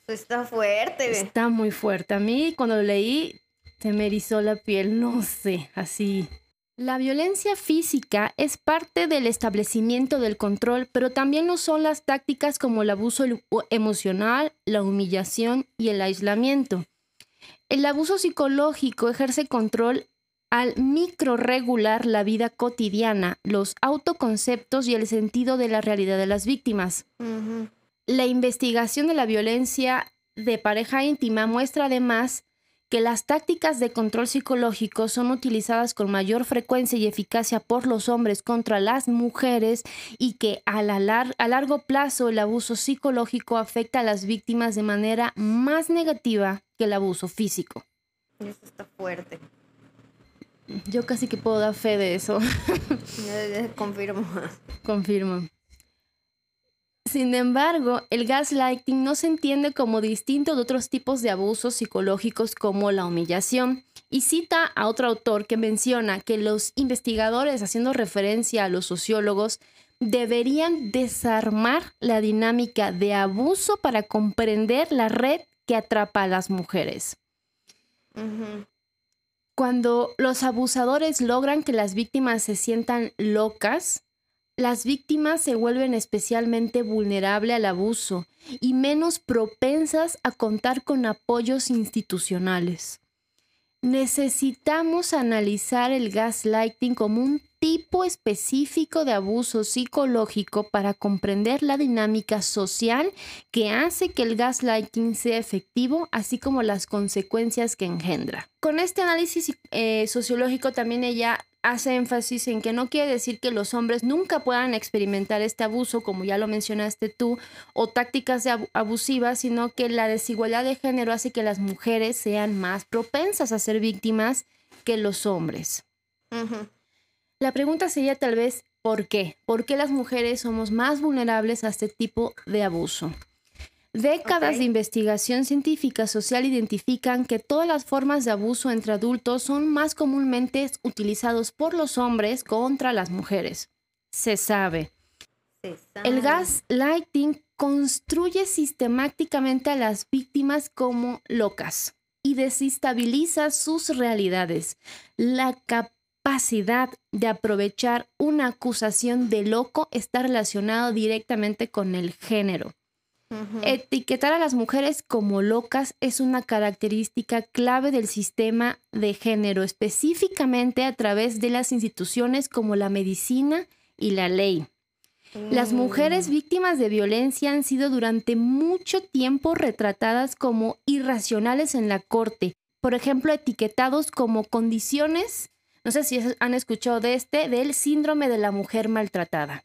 Está fuerte. Está muy fuerte. A mí cuando lo leí se me erizó la piel, no sé, así. La violencia física es parte del establecimiento del control, pero también lo son las tácticas como el abuso emocional, la humillación y el aislamiento. El abuso psicológico ejerce control al microregular la vida cotidiana, los autoconceptos y el sentido de la realidad de las víctimas. La investigación de la violencia de pareja íntima muestra además que las tácticas de control psicológico son utilizadas con mayor frecuencia y eficacia por los hombres contra las mujeres y que a, a largo plazo el abuso psicológico afecta a las víctimas de manera más negativa que el abuso físico. Eso está fuerte. Yo casi que puedo dar fe de eso. Confirmo. Confirmo. Sin embargo, el gaslighting no se entiende como distinto de otros tipos de abusos psicológicos como la humillación, y cita a otro autor que menciona que los investigadores, haciendo referencia a los sociólogos, deberían desarmar la dinámica de abuso para comprender la red que atrapa a las mujeres. Cuando los abusadores logran que las víctimas se sientan locas, las víctimas se vuelven especialmente vulnerables al abuso y menos propensas a contar con apoyos institucionales. Necesitamos analizar el gaslighting como un tipo específico de abuso psicológico para comprender la dinámica social que hace que el gaslighting sea efectivo, así como las consecuencias que engendra. Con este análisis eh, sociológico también ella hace énfasis en que no quiere decir que los hombres nunca puedan experimentar este abuso, como ya lo mencionaste tú, o tácticas abusivas, sino que la desigualdad de género hace que las mujeres sean más propensas a ser víctimas que los hombres. La pregunta sería tal vez, ¿por qué? ¿Por qué las mujeres somos más vulnerables a este tipo de abuso? Décadas de investigación científica social identifican que todas las formas de abuso entre adultos son más comúnmente utilizados por los hombres contra las mujeres. Se sabe. Se sabe. El gaslighting construye sistemáticamente a las víctimas como locas y desestabiliza sus realidades. La capacidad capacidad de aprovechar una acusación de loco está relacionado directamente con el género. Etiquetar a las mujeres como locas es una característica clave del sistema de género, específicamente a través de las instituciones como la medicina y la ley. Las mujeres mm. víctimas de violencia han sido durante mucho tiempo retratadas como irracionales en la corte, por ejemplo, etiquetados como condiciones, no sé si han escuchado de este, del síndrome de la mujer maltratada.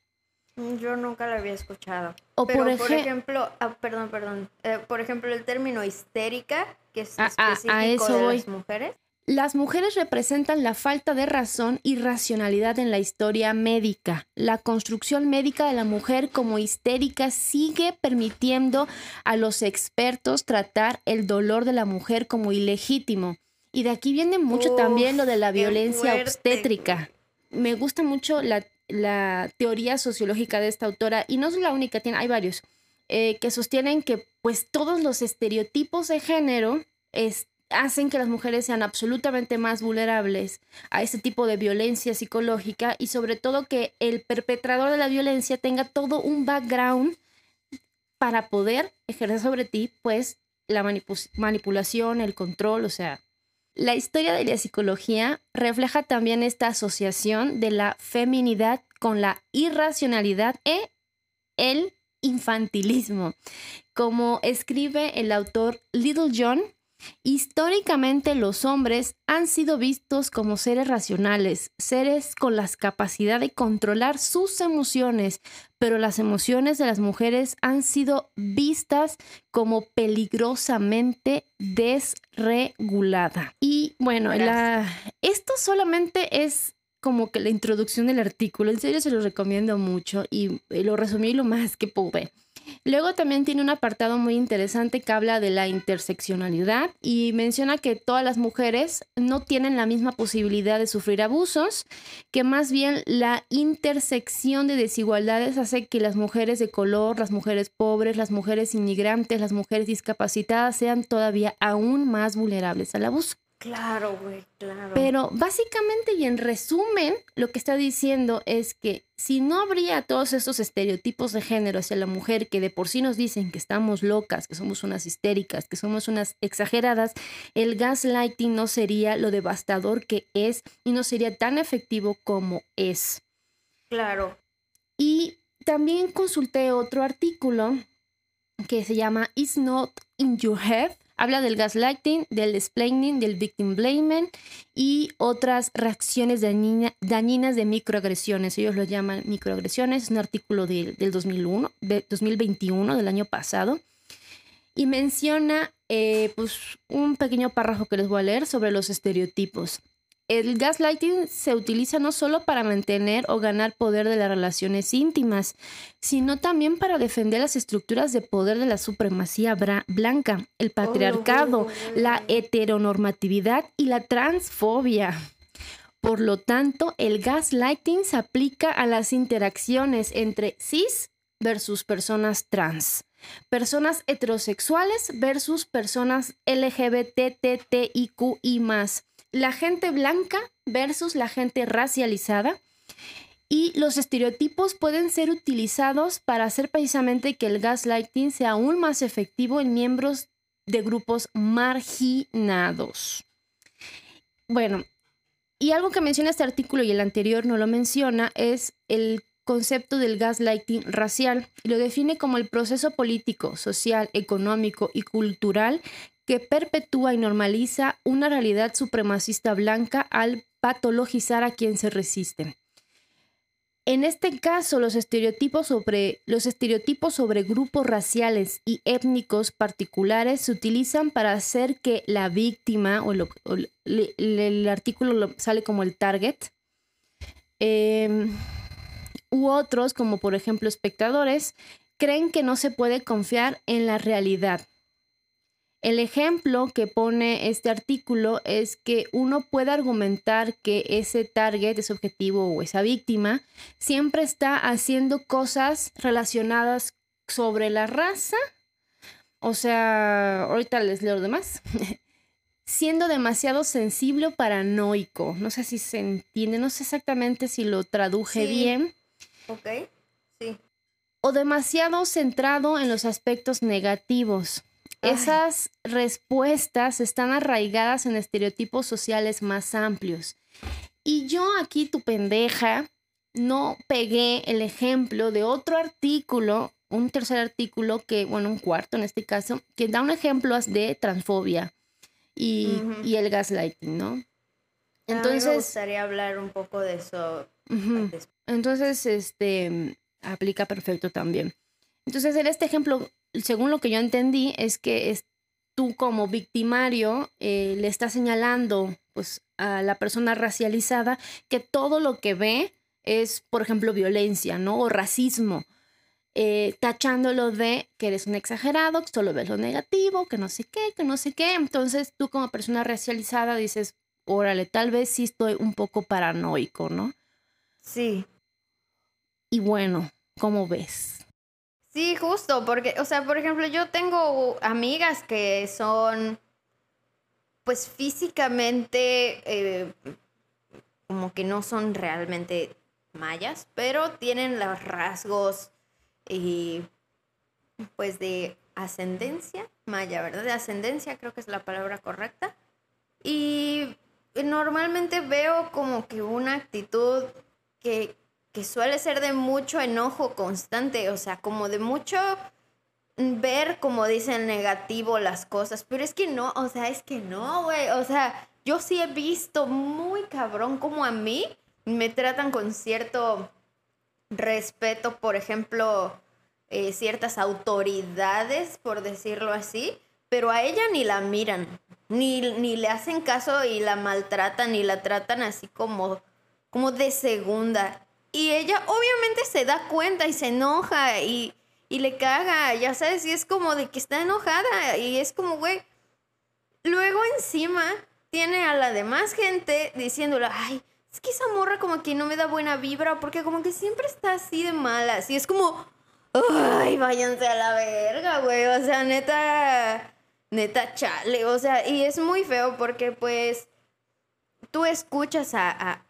Mm, yo nunca lo había escuchado. O por, ejemplo, ah, perdón, perdón, eh, por ejemplo, el término histérica, que es específico de las mujeres. Las mujeres representan la falta de razón y racionalidad en la historia médica. La construcción médica de la mujer como histérica sigue permitiendo a los expertos tratar el dolor de la mujer como ilegítimo. Y de aquí viene mucho también lo de la violencia obstétrica. Me gusta mucho la, teoría sociológica de esta autora, y no es la única, tiene, hay varios, eh, que sostienen que pues todos los estereotipos de género hacen que las mujeres sean absolutamente más vulnerables a este tipo de violencia psicológica y sobre todo que el perpetrador de la violencia tenga todo un background para poder ejercer sobre ti pues la manipulación, el control, o sea, la historia de la psicología refleja también esta asociación de la feminidad con la irracionalidad e el infantilismo. Como escribe el autor Little John, Históricamente los hombres han sido vistos como seres racionales, seres con la capacidad de controlar sus emociones, pero las emociones de las mujeres han sido vistas como peligrosamente desregulada. Y bueno, esto solamente es como que la introducción del artículo. En serio se lo recomiendo mucho y lo resumí lo más que pude. Luego también tiene un apartado muy interesante que habla de la interseccionalidad y menciona que todas las mujeres no tienen la misma posibilidad de sufrir abusos, que más bien la intersección de desigualdades hace que las mujeres de color, las mujeres pobres, las mujeres inmigrantes, las mujeres discapacitadas sean todavía aún más vulnerables al abuso. Claro, güey, claro. Pero básicamente y en resumen, lo que está diciendo es que si no habría todos estos estereotipos de género hacia la mujer que de por sí nos dicen que estamos locas, que somos unas histéricas, que somos unas exageradas, el gaslighting no sería lo devastador que es y no sería tan efectivo como es. Claro. Y también consulté otro artículo que se llama It's Not in Your Head Habla del gaslighting, del explaining, del victim blaming y otras reacciones dañinas de microagresiones. Ellos lo llaman microagresiones. Es un artículo del, 2001, de 2021, del año pasado. Y menciona eh, pues, un pequeño párrafo que les voy a leer sobre los estereotipos. El gaslighting se utiliza no solo para mantener o ganar poder de las relaciones íntimas, sino también para defender las estructuras de poder de la supremacía blanca, el patriarcado, la heteronormatividad y la transfobia. Por lo tanto, el gaslighting se aplica a las interacciones entre cis versus personas trans, personas heterosexuales versus personas LGBTTIQ y más la gente blanca versus la gente racializada. Y los estereotipos pueden ser utilizados para hacer precisamente que el gaslighting sea aún más efectivo en miembros de grupos marginados. Bueno, y algo que menciona este artículo y el anterior no lo menciona es el concepto del gaslighting racial y lo define como el proceso político, social, económico y cultural que perpetúa y normaliza una realidad supremacista blanca al patologizar a quien se resiste. En este caso, los estereotipos sobre, los estereotipos sobre grupos raciales y étnicos particulares se utilizan para hacer que la víctima, o, el artículo sale como el target, em, u otros, como por ejemplo espectadores, creen que no se puede confiar en la realidad el ejemplo que pone este artículo es que uno puede argumentar que ese target, ese objetivo o esa víctima siempre está haciendo cosas relacionadas sobre la raza. O sea, ahorita les leo lo demás. Siendo demasiado sensible o paranoico. No sé si se entiende, no sé exactamente si lo traduje bien. Ok, sí. o demasiado centrado en los aspectos negativos. Esas respuestas están arraigadas en estereotipos sociales más amplios. Y yo aquí, tu pendeja, no pegué el ejemplo de otro artículo, un tercer artículo que, bueno, un cuarto en este caso, que da un ejemplo de transfobia y, y el gaslighting, ¿no? Entonces, me gustaría hablar un poco de eso. Entonces, este, aplica perfecto también. Entonces, en este ejemplo, según lo que yo entendí, es que es, tú como victimario eh, le estás señalando pues, a la persona racializada que todo lo que ve es, por ejemplo, violencia, ¿no? O racismo. Eh, tachándolo de que eres un exagerado, que solo ves lo negativo, que no sé qué, que no sé qué. Entonces tú como persona racializada dices, órale, tal vez sí estoy un poco paranoico, ¿no? Sí. Y bueno, ¿cómo ves? Sí, justo, porque, o sea, por ejemplo, yo tengo amigas que son, pues físicamente, eh, como que no son realmente mayas, pero tienen los rasgos y pues de ascendencia maya, ¿verdad? De ascendencia creo que es la palabra correcta. Y normalmente veo como que una actitud que, que suele ser de mucho enojo constante, o sea, como de mucho ver, como dicen, negativo las cosas, pero es que no, o sea, es que no, güey, o sea, yo sí he visto muy cabrón como a mí me tratan con cierto respeto, por ejemplo, eh, ciertas autoridades, por decirlo así, pero a ella ni la miran, ni, ni le hacen caso y la maltratan y la tratan así como, como de segunda. Y ella obviamente se da cuenta y se enoja y, y le caga, ya sabes, y es como de que está enojada y es como, güey, luego encima tiene a la demás gente diciéndole, ay, es que esa morra como que no me da buena vibra porque como que siempre está así de malas y es como, ay, váyanse a la verga, güey, o sea, neta, neta, chale, o sea, y es muy feo porque pues tú escuchas a, a,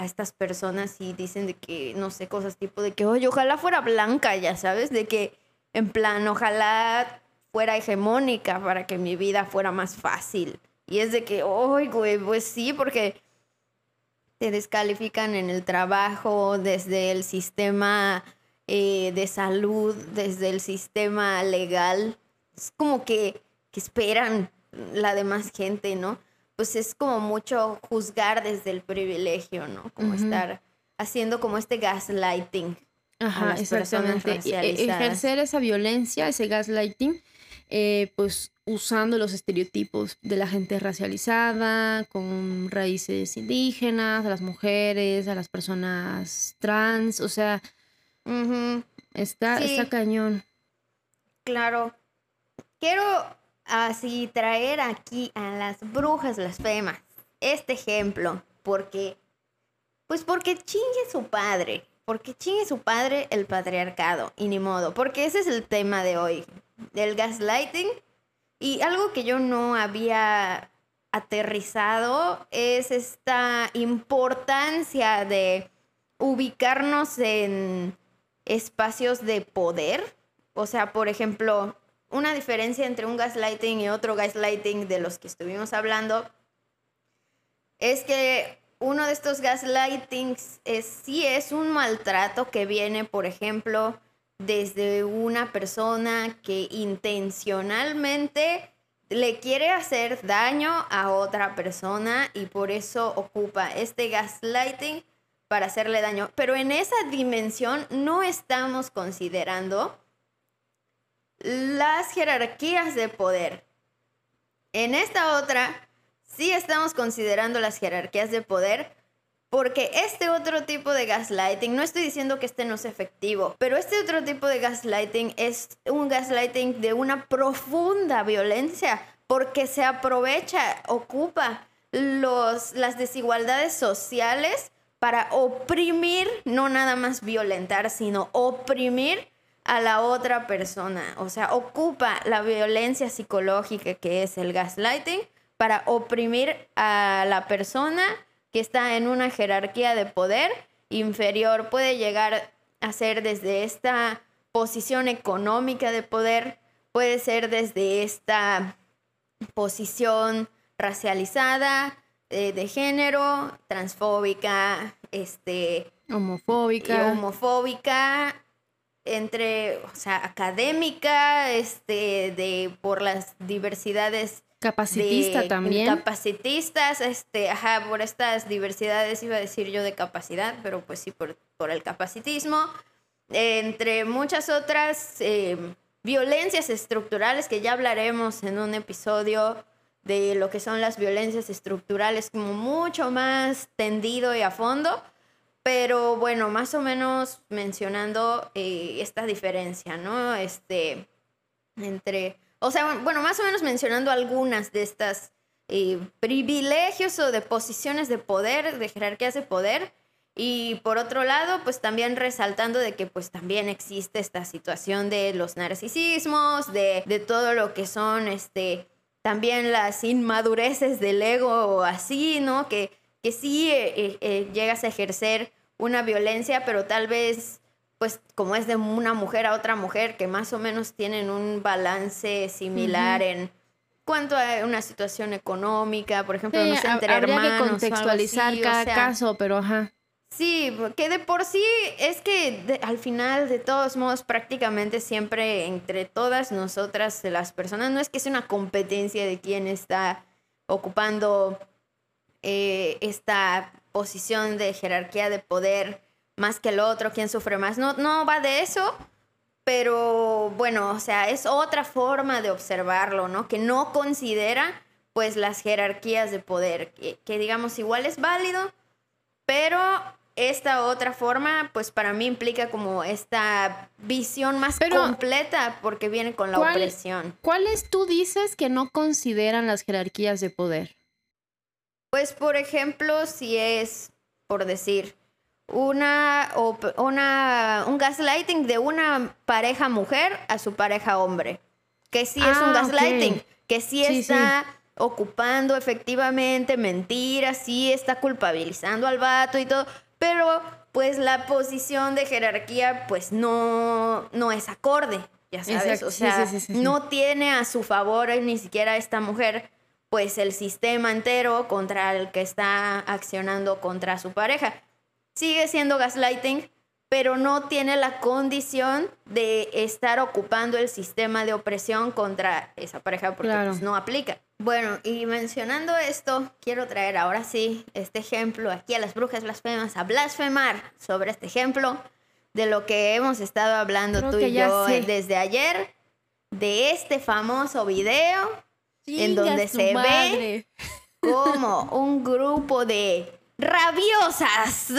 a estas personas y dicen de que, no sé, cosas tipo de que, oye, ojalá fuera blanca, ya sabes, de que, en plan, ojalá fuera hegemónica para que mi vida fuera más fácil. Y es de que, ay, güey, pues sí, porque te descalifican en el trabajo, desde el sistema eh, de salud, desde el sistema legal. Es como que, esperan la demás gente, ¿no? Pues es como mucho juzgar desde el privilegio, ¿no? Como estar haciendo como este gaslighting. Ajá, exactamente. E, e, ejercer esa violencia, ese gaslighting, eh, pues usando los estereotipos de la gente racializada, con raíces indígenas, a las mujeres, a las personas trans, o sea, está, está cañón. Claro. Quiero así traer aquí a las brujas las blasfemas este ejemplo, porque, pues porque chingue su padre, porque chingue su padre el patriarcado, y ni modo, porque ese es el tema de hoy, del gaslighting y algo que yo no había aterrizado es esta importancia de ubicarnos en espacios de poder. O sea, por ejemplo, una diferencia entre un gaslighting y otro gaslighting de los que estuvimos hablando es que uno de estos gaslightings es, sí es un maltrato que viene, por ejemplo, desde una persona que intencionalmente le quiere hacer daño a otra persona y por eso ocupa este gaslighting para hacerle daño. Pero en esa dimensión no estamos considerando las jerarquías de poder. En esta otra sí estamos considerando las jerarquías de poder porque este otro tipo de gaslighting, no estoy diciendo que este no es efectivo, pero este otro tipo de gaslighting es un gaslighting de una profunda violencia, porque se aprovecha, ocupa los, las desigualdades sociales para oprimir, no nada más violentar, sino oprimir a la otra persona. O sea, ocupa la violencia psicológica que es el gaslighting para oprimir a la persona que está en una jerarquía de poder inferior. Puede llegar a ser desde esta posición económica de poder, puede ser desde esta posición racializada, eh, de género, transfóbica, este, homofóbica, homofóbica, entre, o sea, académica, este, de por las diversidades capacitista también, capacitistas, este, ajá, por estas diversidades iba a decir yo de capacidad, pero pues sí por, por el capacitismo, entre muchas otras eh, violencias estructurales que ya hablaremos en un episodio de lo que son las violencias estructurales como mucho más tendido y a fondo, pero bueno, más o menos mencionando eh, esta diferencia, ¿no? Este, entre, o sea, bueno, más o menos mencionando algunas de estas eh, privilegios o de posiciones de poder, de jerarquías de poder, y por otro lado, pues también resaltando de que pues también existe esta situación de los narcisismos, de, de todo lo que son este también las inmadureces del ego así, ¿no? Que, que sí eh, eh, eh, llegas a ejercer una violencia, pero tal vez, pues como es de una mujer a otra mujer, que más o menos tienen un balance similar en cuanto a una situación económica, por ejemplo, no sé, entre habría que contextualizar cada caso, pero ajá. Sí, que de por sí es que al final, de todos modos, prácticamente siempre entre todas nosotras, las personas, no es que sea una competencia de quién está ocupando eh, esta posición de jerarquía de poder más que el otro, quién sufre más. No, no va de eso, pero bueno, o sea, es otra forma de observarlo, ¿no? Que no considera pues las jerarquías de poder, que, que digamos igual es válido, pero esta otra forma, pues para mí implica como esta visión más completa porque viene con la opresión. ¿Cuáles tú dices que no consideran las jerarquías de poder? Pues por ejemplo, si es, por decir, una, una un gaslighting de una pareja mujer a su pareja hombre, que sí es un ah, gaslighting, que sí, está ocupando efectivamente mentiras, sí está culpabilizando al vato y todo, pero pues la posición de jerarquía pues no, no es acorde, ya sabes, o sea, no tiene a su favor ni siquiera esta mujer pues el sistema entero contra el que está accionando contra su pareja. Sigue siendo gaslighting, pero no tiene la condición de estar ocupando el sistema de opresión contra esa pareja porque pues, no aplica. Bueno, y mencionando esto, quiero traer ahora sí este ejemplo aquí a las brujas blasfemas a blasfemar sobre este ejemplo de lo que hemos estado hablando tú y yo desde ayer, de este famoso video en donde se ve como un grupo de rabiosas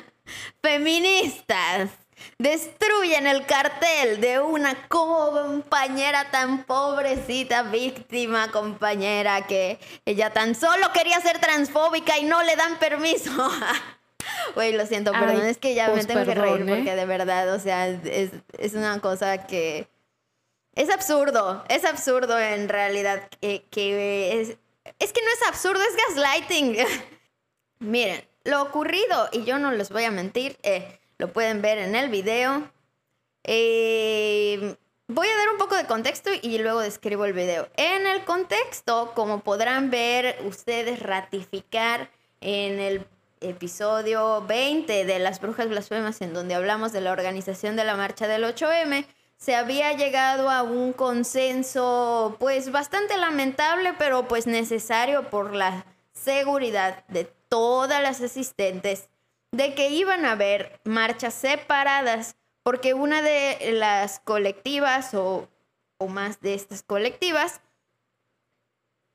feministas destruyen el cartel de una compañera tan pobrecita, víctima, compañera, que ella tan solo quería ser transfóbica y no le dan permiso. Güey, lo siento, perdón, es que ya me pues tengo que reír porque de verdad, o sea, es, es, una cosa que es absurdo, es absurdo en realidad, que, es, es que no es absurdo, es gaslighting. Miren, lo ocurrido, y yo no les voy a mentir, eh, lo pueden ver en el video. Eh, voy a dar un poco de contexto y luego describo el video. En el contexto, como podrán ver ustedes ratificar en el episodio 20 de Las Brujas Blasfemas, en donde hablamos de la organización de la marcha del 8M, se había llegado a un consenso pues bastante lamentable, pero pues necesario por la seguridad de todas las asistentes de que iban a haber marchas separadas, porque una de las colectivas o, más de estas colectivas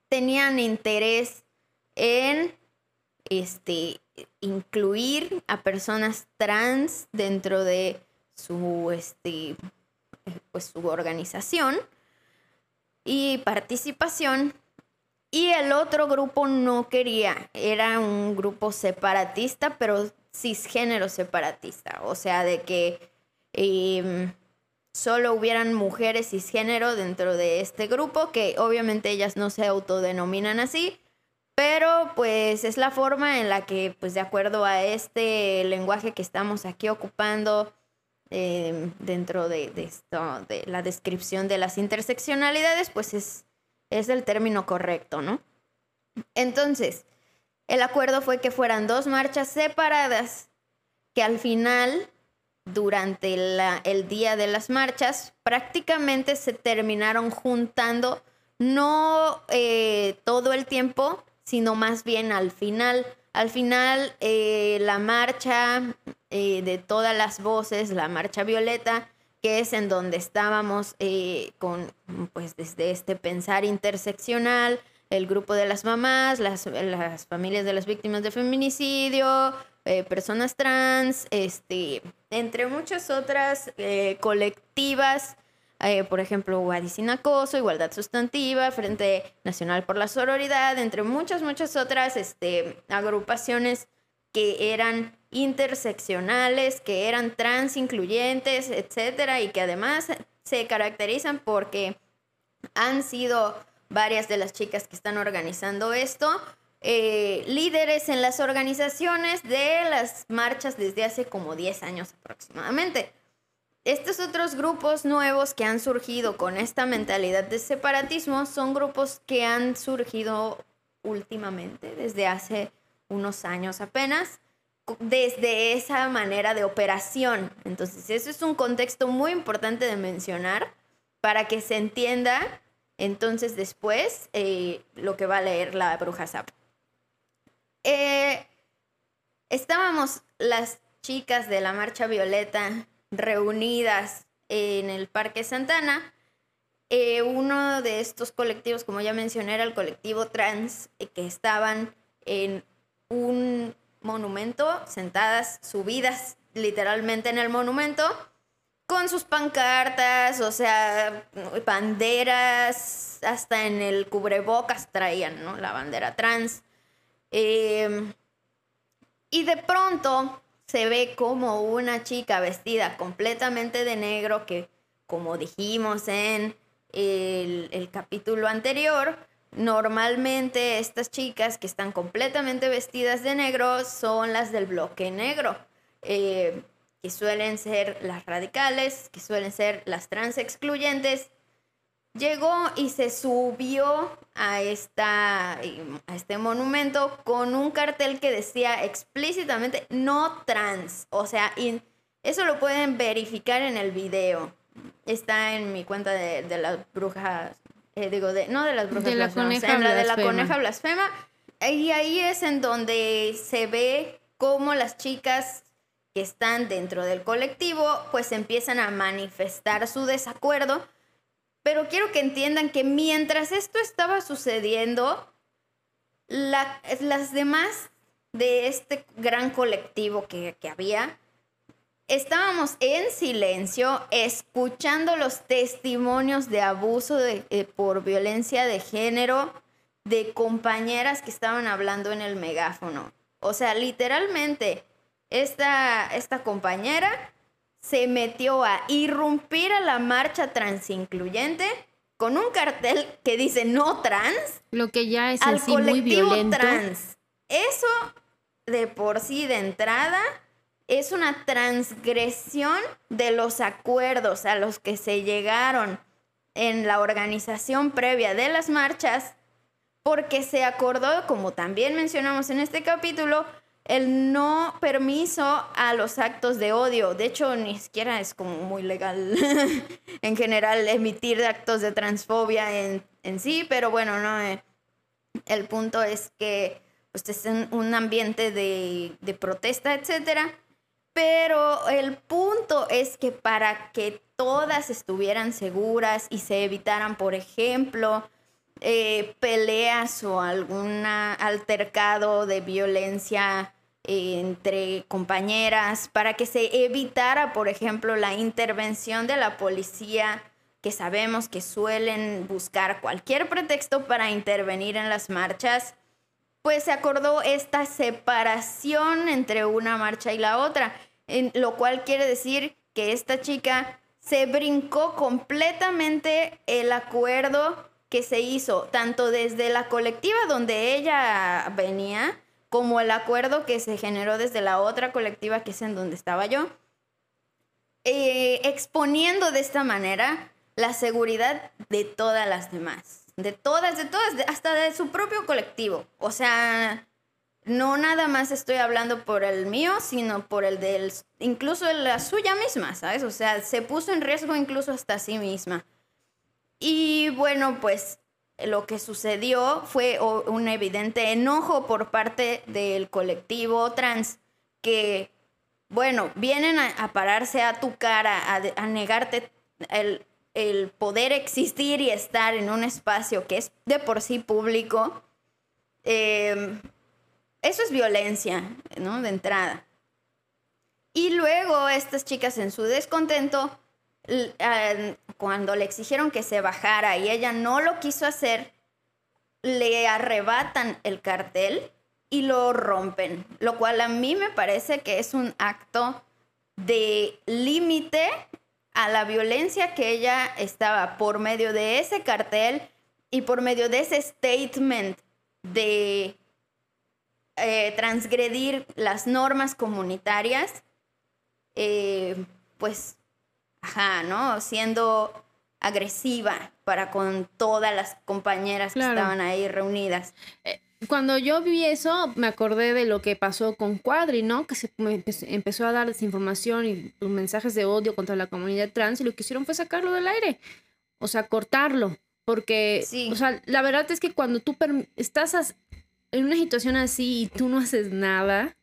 tenían interés en este, incluir a personas trans dentro de su, este, pues, su organización y participación. Y el otro grupo no quería, era un grupo separatista, pero cisgénero separatista, o sea, de que em, solo hubieran mujeres cisgénero dentro de este grupo, que obviamente ellas no se autodenominan así, pero pues es la forma en la que, pues de acuerdo a este lenguaje que estamos aquí ocupando eh, dentro de, esto, de la descripción de las interseccionalidades, pues es, es el término correcto, ¿no? Entonces, el acuerdo fue que fueran dos marchas separadas, que al final, durante el día de las marchas, prácticamente se terminaron juntando, no eh, todo el tiempo, sino más bien al final. Al final, eh, la marcha eh, de todas las voces, la marcha violeta, que es en donde estábamos con, pues, desde este pensar interseccional, el grupo de las mamás, las, las familias de las víctimas de feminicidio, eh, personas trans, este, entre muchas otras eh, colectivas, eh, por ejemplo, Guadi sin acoso, igualdad sustantiva, Frente Nacional por la Sororidad, entre muchas, muchas otras este, agrupaciones que eran interseccionales, que eran trans incluyentes, etcétera, y que además se caracterizan porque han sido varias de las chicas que están organizando esto, eh, líderes en las organizaciones de las marchas desde hace como 10 años aproximadamente. Estos otros grupos nuevos que han surgido con esta mentalidad de separatismo son grupos que han surgido últimamente, desde hace unos años apenas, desde esa manera de operación. Entonces, eso es un contexto muy importante de mencionar para que se entienda entonces después, eh, lo que va a leer la bruja sapo. Eh, estábamos las chicas de la Marcha Violeta reunidas en el Parque Santana. Eh, uno de estos colectivos, como ya mencioné, era el colectivo trans, que estaban en un monumento, sentadas, subidas literalmente en el monumento con sus pancartas, o sea, banderas, hasta en el cubrebocas traían, ¿no? La bandera trans. Em, y de pronto se ve como una chica vestida completamente de negro, que como dijimos en el, el capítulo anterior, normalmente estas chicas que están completamente vestidas de negro son las del bloque negro. Eh, que suelen ser las radicales, que suelen ser las trans excluyentes, llegó y se subió a, esta, a este monumento con un cartel que decía explícitamente no trans. O sea, eso lo pueden verificar en el video. Está en mi cuenta de, las brujas, eh, digo, de, no de las brujas, de la, coneja de la coneja blasfema. Y ahí es en donde se ve cómo las chicas que están dentro del colectivo, pues empiezan a manifestar su desacuerdo. Pero quiero que entiendan que mientras esto estaba sucediendo, las demás de este gran colectivo que, había, estábamos en silencio escuchando los testimonios de abuso eh, por violencia de género de compañeras que estaban hablando en el megáfono. O sea, literalmente esta, esta compañera se metió a irrumpir a la marcha transincluyente con un cartel que dice no trans. Lo que ya es al colectivo muy trans. Eso de por sí de entrada es una transgresión de los acuerdos a los que se llegaron en la organización previa de las marchas, porque se acordó, como también mencionamos en este capítulo, el no permiso a los actos de odio. De hecho, ni siquiera es como muy legal en general emitir actos de transfobia en, sí, pero bueno, no. Eh, el punto es que pues, es un ambiente de, de protesta, etcétera. Pero el punto es que para que todas estuvieran seguras y se evitaran, por ejemplo, eh, peleas o algún altercado de violencia entre compañeras para que se evitara, por ejemplo, la intervención de la policía, que sabemos que suelen buscar cualquier pretexto para intervenir en las marchas, pues se acordó esta separación entre una marcha y la otra, en lo cual quiere decir que esta chica se brincó completamente el acuerdo que se hizo, tanto desde la colectiva donde ella venía, como el acuerdo que se generó desde la otra colectiva que es en donde estaba yo. eh, exponiendo de esta manera la seguridad de todas las demás. De todas, de todas, hasta de su propio colectivo. O sea, no nada más estoy hablando por el mío, sino por el del, incluso la suya misma, ¿sabes? O sea, se puso en riesgo incluso hasta sí misma. Y bueno, pues lo que sucedió fue un evidente enojo por parte del colectivo trans que, bueno, vienen a, pararse a tu cara, a, negarte el, poder existir y estar en un espacio que es de por sí público. Em, eso es violencia, ¿no? De entrada. Y luego estas chicas en su descontento cuando le exigieron que se bajara y ella no lo quiso hacer, le arrebatan el cartel y lo rompen, lo cual a mí me parece que es un acto de límite a la violencia que ella estaba por medio de ese cartel y por medio de ese statement de eh, transgredir las normas comunitarias, eh, pues ajá, ¿no? Siendo agresiva para con todas las compañeras que estaban ahí reunidas. Eh, cuando yo vi eso, me acordé de lo que pasó con Cuadri, ¿no? Que se empezó a dar desinformación y mensajes de odio contra la comunidad trans y lo que hicieron fue sacarlo del aire, o sea, cortarlo. Porque, o sea, la verdad es que cuando tú estás en una situación así y tú no haces nada,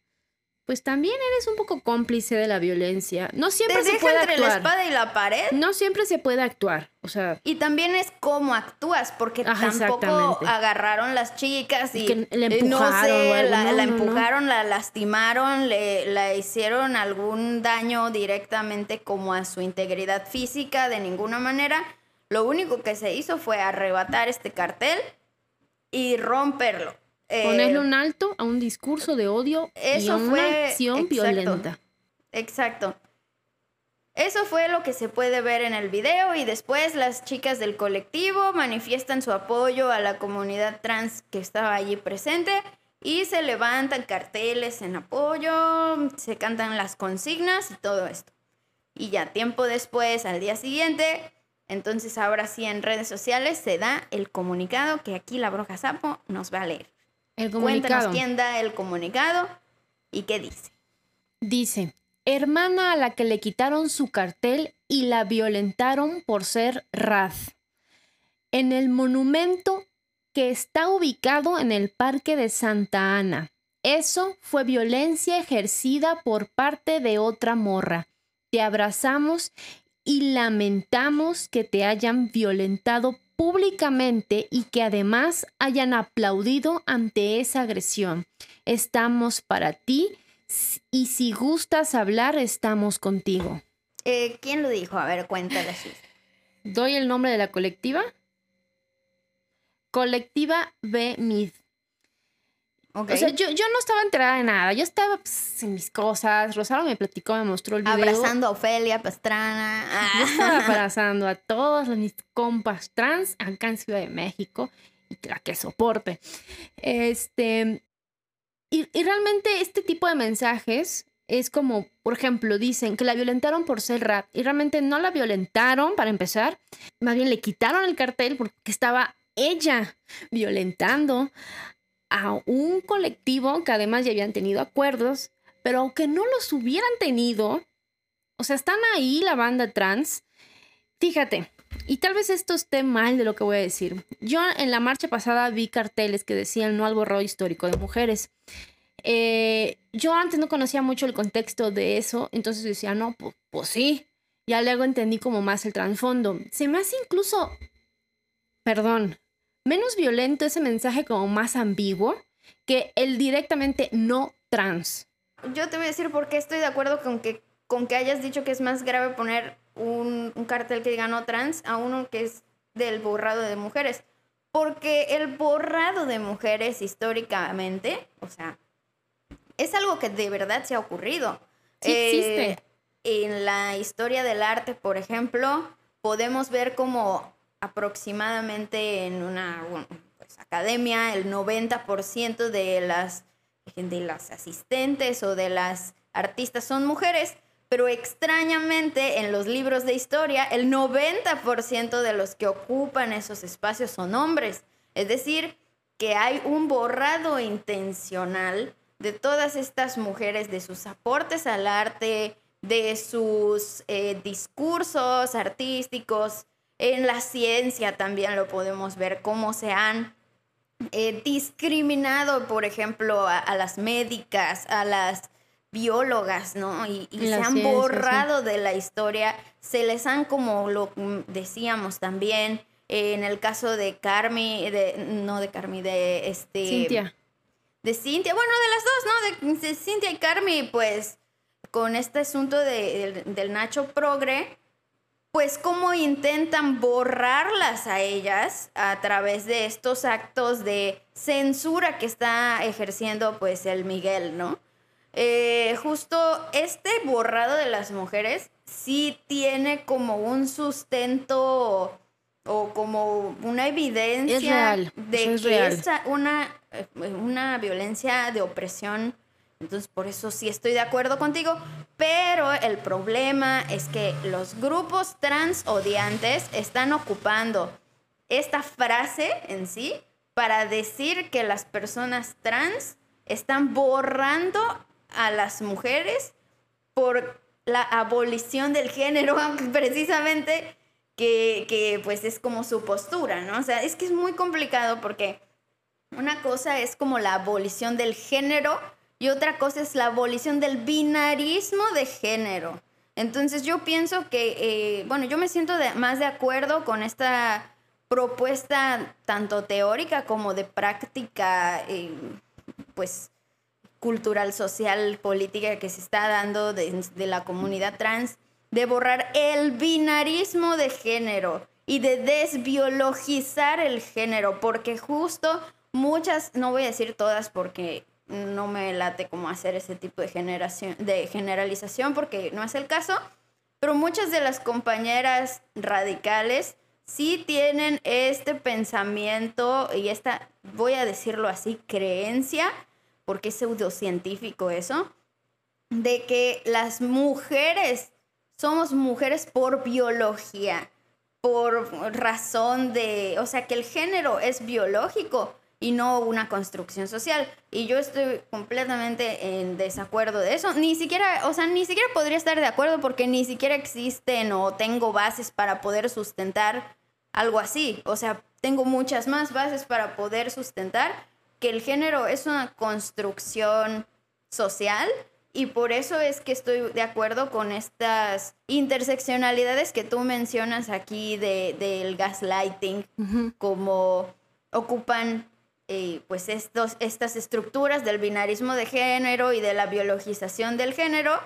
pues también eres un poco cómplice de la violencia. No siempre se puede entre la espada y la pared. No siempre se puede actuar, o sea. Y también es cómo actúas, porque tampoco agarraron las chicas y que le empujaron, no sé, la, empujaron, la lastimaron, le la hicieron algún daño directamente como a su integridad física de ninguna manera. Lo único que se hizo fue arrebatar este cartel y romperlo. Ponerle eh, un alto a un discurso de odio y a una acción violenta. Exacto. Eso fue lo que se puede ver en el video y después las chicas del colectivo manifiestan su apoyo a la comunidad trans que estaba allí presente y se levantan carteles en apoyo, se cantan las consignas y todo esto. Y ya tiempo después, al día siguiente, entonces ahora sí en redes sociales se da el comunicado que aquí la Broja Sapo nos va a leer. El comunicado. Cuéntanos quién da el comunicado y qué dice. Dice, hermana a la que le quitaron su cartel y la violentaron por ser Raz. En el monumento que está ubicado en el Parque de Santa Ana. Eso fue violencia ejercida por parte de otra morra. Te abrazamos y lamentamos que te hayan violentado públicamente y que además hayan aplaudido ante esa agresión. Estamos para ti y si gustas hablar, estamos contigo. Eh, ¿Quién lo dijo? A ver, cuéntale. ¿Doy el nombre de la colectiva? Colectiva B. O sea, yo, no estaba enterada de nada. Yo estaba pues, en mis cosas. Rosario me platicó, me mostró el video. Abrazando a Ofelia Pastrana. Yo estaba abrazando a todos mis compas trans acá en Ciudad de México. Y la que soporte. Este. Y, y realmente este tipo de mensajes es como, por ejemplo, dicen que la violentaron por ser rap. Y realmente no la violentaron, para empezar. Más bien le quitaron el cartel porque estaba ella violentando a un colectivo que además ya habían tenido acuerdos, pero aunque no los hubieran tenido, o sea, están ahí la banda trans. Fíjate, y tal vez esto esté mal de lo que voy a decir. Yo en la marcha pasada vi carteles que decían no al borrado histórico de mujeres. Eh, yo antes no conocía mucho el contexto de eso, entonces decía, no, pues, pues sí. Ya luego entendí como más el trasfondo. Se me hace incluso, perdón, menos violento ese mensaje como más ambiguo que el directamente no trans. Yo te voy a decir por qué estoy de acuerdo con que, con que hayas dicho que es más grave poner un, cartel que diga no trans a uno que es del borrado de mujeres. Porque el borrado de mujeres históricamente, o sea, es algo que de verdad se ha ocurrido. Sí existe. Eh, en la historia del arte, por ejemplo, podemos ver como aproximadamente en una pues, academia el 90% de las, de las asistentes o de las artistas son mujeres, pero extrañamente en los libros de historia el 90% de los que ocupan esos espacios son hombres. Es decir, que hay un borrado intencional de todas estas mujeres, de sus aportes al arte, de sus eh, discursos artísticos, en la ciencia también lo podemos ver, cómo se han eh, discriminado, por ejemplo, a, las médicas, a las biólogas, ¿no? Y, se han borrado de la historia, se les han, como lo decíamos también, en el caso de Carmi, de, no de Carmi, de este... Cintia. De Cintia, bueno, de las dos, ¿no? De, Cintia y Carmi, pues con este asunto de, del Nacho Progre, pues cómo intentan borrarlas a ellas a través de estos actos de censura que está ejerciendo pues el Miguel, ¿no? Eh, justo este borrado de las mujeres sí tiene como un sustento o como una evidencia de que es una, eh, una violencia de opresión. Entonces, por eso sí estoy de acuerdo contigo. Pero el problema es que los grupos trans odiantes están ocupando esta frase en sí para decir que las personas trans están borrando a las mujeres por la abolición del género, precisamente que, que, pues es como su postura, ¿no? O sea, es que es muy complicado porque una cosa es como la abolición del género y otra cosa es la abolición del binarismo de género. Entonces yo pienso que, eh, bueno, yo me siento más de acuerdo con esta propuesta tanto teórica como de práctica, eh, pues cultural, social, política que se está dando de, la comunidad trans, de borrar el binarismo de género y de desbiologizar el género, porque justo muchas, no voy a decir todas porque no me late como hacer ese tipo de, generación, de generalización, porque no es el caso, pero muchas de las compañeras radicales sí tienen este pensamiento y esta, voy a decirlo así, creencia porque es pseudocientífico eso, de que las mujeres somos mujeres por biología, por razón de, o sea, que el género es biológico y no una construcción social. Y yo estoy completamente en desacuerdo de eso. Ni siquiera, o sea, ni siquiera podría estar de acuerdo porque ni siquiera existen o tengo bases para poder sustentar algo así. O sea, tengo muchas más bases para poder sustentar que el género es una construcción social y por eso es que estoy de acuerdo con estas interseccionalidades que tú mencionas aquí del gaslighting, como ocupan eh, pues estos, estas estructuras del binarismo de género y de la biologización del género,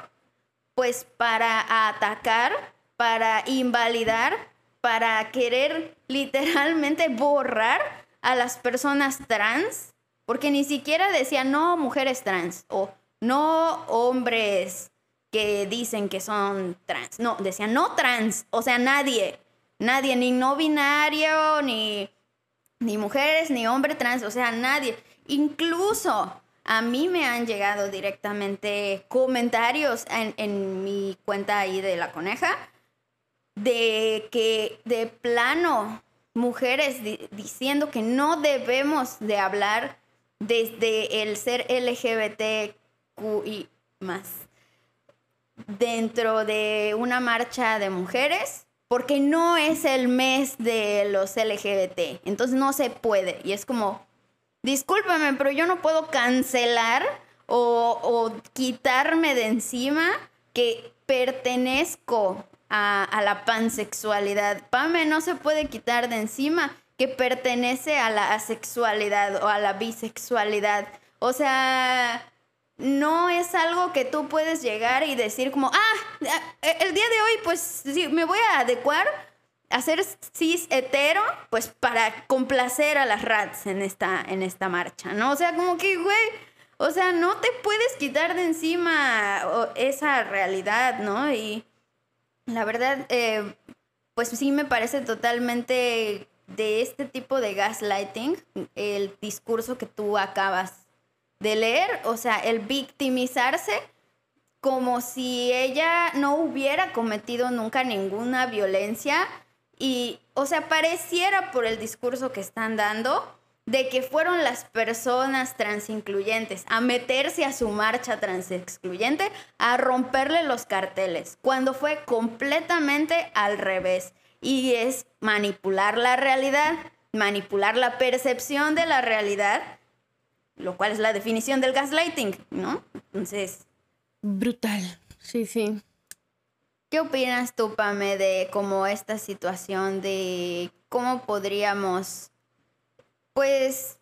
pues para atacar, para invalidar, para querer literalmente borrar a las personas trans porque ni siquiera decía no mujeres trans o no hombres que dicen que son trans. No, decía no trans. O sea, nadie. Nadie, ni no binario, ni, ni mujeres, ni hombre trans. O sea, nadie. Incluso a mí me han llegado directamente comentarios en, en mi cuenta ahí de la coneja de que de plano mujeres diciendo que no debemos de hablar desde el ser LGBTQI más dentro de una marcha de mujeres porque no es el mes de los LGBT. Entonces no se puede. Y es como, discúlpame, pero yo no puedo cancelar o, quitarme de encima que pertenezco a, la pansexualidad. Pame no se puede quitar de encima que pertenece a la asexualidad o a la bisexualidad. O sea, no es algo que tú puedes llegar y decir como, ah, eh, el día de hoy pues sí, me voy a adecuar a ser cis hetero, pues para complacer a las rats en esta, en esta marcha, ¿no? O sea, como que, güey, o sea, no te puedes quitar de encima esa realidad, ¿no? Y la verdad, eh, pues sí me parece totalmente de este tipo de gaslighting, el discurso que tú acabas de leer, o sea, el victimizarse como si ella no hubiera cometido nunca ninguna violencia y, o sea, pareciera por el discurso que están dando de que fueron las personas transincluyentes a meterse a su marcha transexcluyente a romperle los carteles, cuando fue completamente al revés. Y es manipular la realidad, manipular la percepción de la realidad, lo cual es la definición del gaslighting, ¿no? Entonces... Brutal, sí, sí. ¿Qué opinas tú, Pame, de cómo esta situación de cómo podríamos, pues,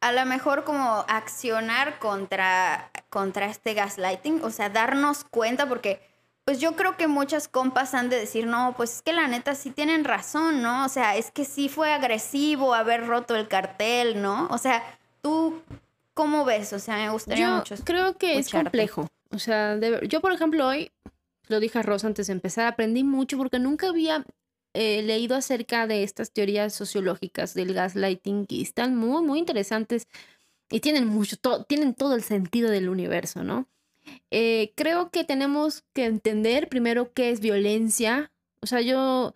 a lo mejor como accionar contra, contra este gaslighting? O sea, darnos cuenta, porque pues yo creo que muchas compas han de decir, no, pues es que la neta sí tienen razón, ¿no? O sea, es que sí fue agresivo haber roto el cartel, ¿no? O sea, tú, ¿cómo ves? O sea, me gustaría yo mucho. Creo que es complejo. O sea, yo, por ejemplo, hoy lo dije a Rosa antes de empezar, aprendí mucho porque nunca había eh, leído acerca de estas teorías sociológicas del gaslighting y están muy, muy interesantes y tienen mucho, tienen todo el sentido del universo, ¿no? Eh, creo que tenemos que entender primero qué es violencia. O sea, yo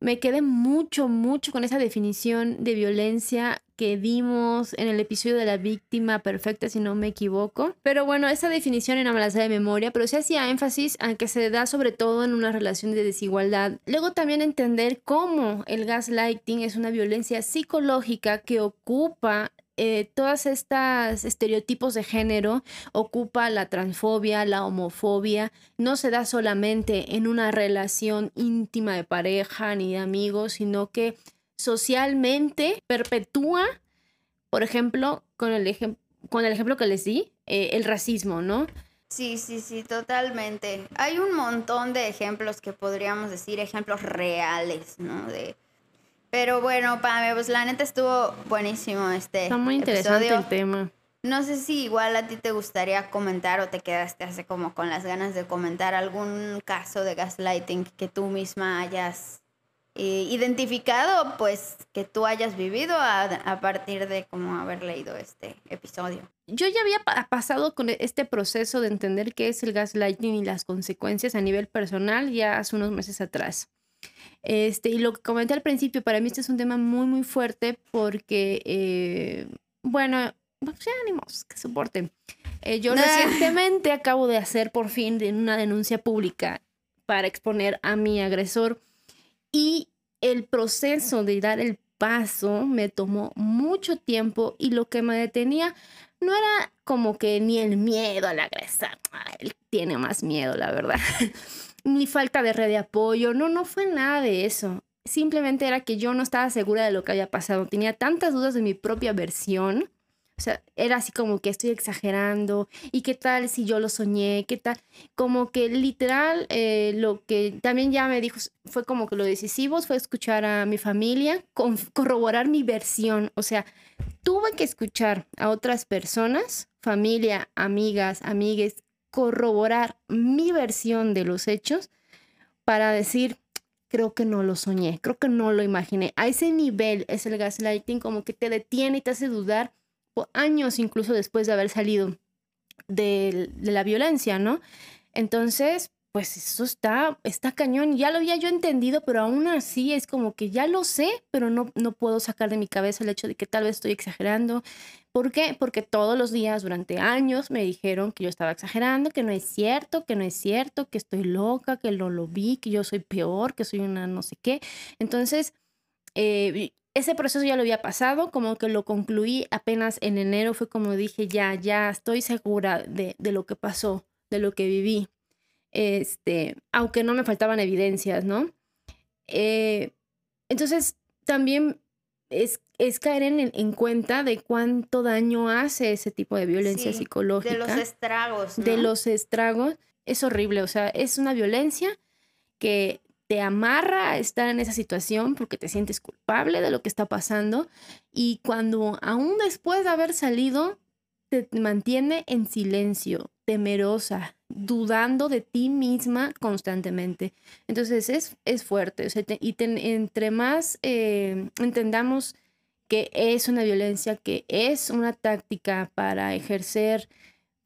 me quedé mucho, mucho con esa definición de violencia que dimos en el episodio de la víctima perfecta, si no me equivoco. Pero bueno, esa definición en la de memoria, pero se hacía énfasis a que se da sobre todo en una relación de desigualdad. Luego también entender cómo el gaslighting es una violencia psicológica que ocupa eh, todas estas estereotipos de género ocupa la transfobia, la homofobia, no se da solamente en una relación íntima de pareja ni de amigos, sino que socialmente perpetúa, por ejemplo, con el, con el ejemplo que les di, eh, el racismo, ¿no? Sí, sí, sí, totalmente. Hay un montón de ejemplos que podríamos decir, ejemplos reales, ¿no? De... Pero bueno, Pame, pues la neta estuvo buenísimo este Está muy interesante el tema. No sé si igual a ti te gustaría comentar o te quedaste así como con las ganas de comentar algún caso de gaslighting que tú misma hayas eh, identificado, pues que tú hayas vivido a, partir de como haber leído este episodio. Yo ya había pasado con este proceso de entender qué es el gaslighting y las consecuencias a nivel personal ya hace unos meses atrás. Este, y lo que comenté al principio, para mí este es un tema muy, muy fuerte porque, eh, bueno, pues ya ánimos, que soporten. Eh, yo recientemente acabo de hacer por fin una denuncia pública para exponer a mi agresor y el proceso de dar el paso me tomó mucho tiempo y lo que me detenía no era como que ni el miedo al agresor, él tiene más miedo, la verdad, ni falta de red de apoyo, no, no fue nada de eso. Simplemente era que yo no estaba segura de lo que había pasado, tenía tantas dudas de mi propia versión o sea, era así como que estoy exagerando. ¿Y qué tal si yo lo soñé? ¿Qué tal? Como que literal, eh, lo que también ya me dijo fue como que lo decisivo fue escuchar a mi familia, corroborar mi versión. O sea, tuve que escuchar a otras personas, familia, amigas, amigues, corroborar mi versión de los hechos para decir, creo que no lo soñé, creo que no lo imaginé. A ese nivel es el gaslighting como que te detiene y te hace dudar años incluso después de haber salido de, la violencia, ¿no? Entonces, pues eso está, está cañón. Ya lo había yo entendido, pero aún así es como que ya lo sé, pero no, no puedo sacar de mi cabeza el hecho de que tal vez estoy exagerando. ¿Por qué? Porque todos los días durante años me dijeron que yo estaba exagerando, que no es cierto, que no es cierto, que estoy loca, que no lo vi, que yo soy peor, que soy una no sé qué. Entonces, eh, ese proceso ya lo había pasado, como que lo concluí apenas en enero, fue como dije, ya, ya estoy segura de, lo que pasó, de lo que viví, este, aunque no me faltaban evidencias, ¿no? Eh, entonces, también es, es caer en, en, cuenta de cuánto daño hace ese tipo de violencia psicológica. De los estragos. De los estragos. Es horrible, o sea, es una violencia que te amarra a estar en esa situación porque te sientes culpable de lo que está pasando y cuando aún después de haber salido te mantiene en silencio, temerosa, dudando de ti misma constantemente. Entonces es, es fuerte y entre más eh, entendamos que es una violencia, que es una táctica para ejercer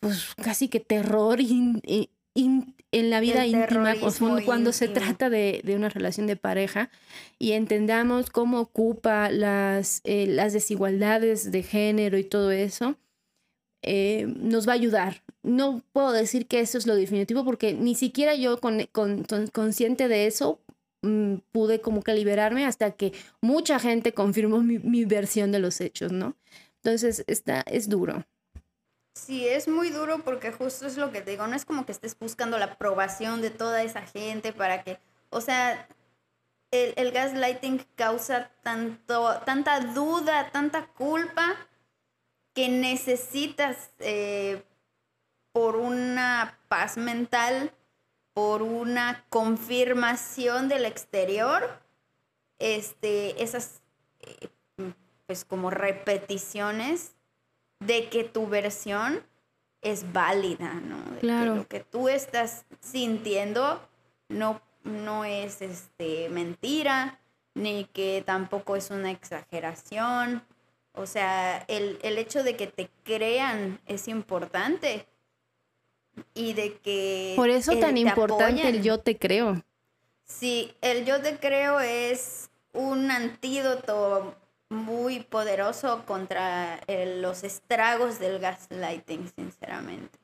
pues casi que terror y en la vida El íntima, o cuando se trata de, de una relación de pareja y entendamos cómo ocupa las, eh, las desigualdades de género y todo eso, eh, nos va a ayudar. No puedo decir que eso es lo definitivo porque ni siquiera yo con, con- con- consciente de eso mm, pude como que liberarme hasta que mucha gente confirmó mi, mi versión de los hechos, ¿no? Entonces, está, es duro. Sí, es muy duro porque justo es lo que te digo, no es como que estés buscando la aprobación de toda esa gente para que, o sea, el, el gaslighting causa tanto, tanta duda, tanta culpa que necesitas eh, por una paz mental, por una confirmación del exterior, este, esas eh, pues como repeticiones de que tu versión es válida, ¿no? De Claro. que lo que tú estás sintiendo no, no es este, mentira, ni que tampoco es una exageración. O sea, el, el hecho de que te crean es importante. Y de que... Por eso el- tan te importante el yo te creo. Sí, el yo te creo es un antídoto muy poderoso contra eh, los estragos del gaslighting, sinceramente.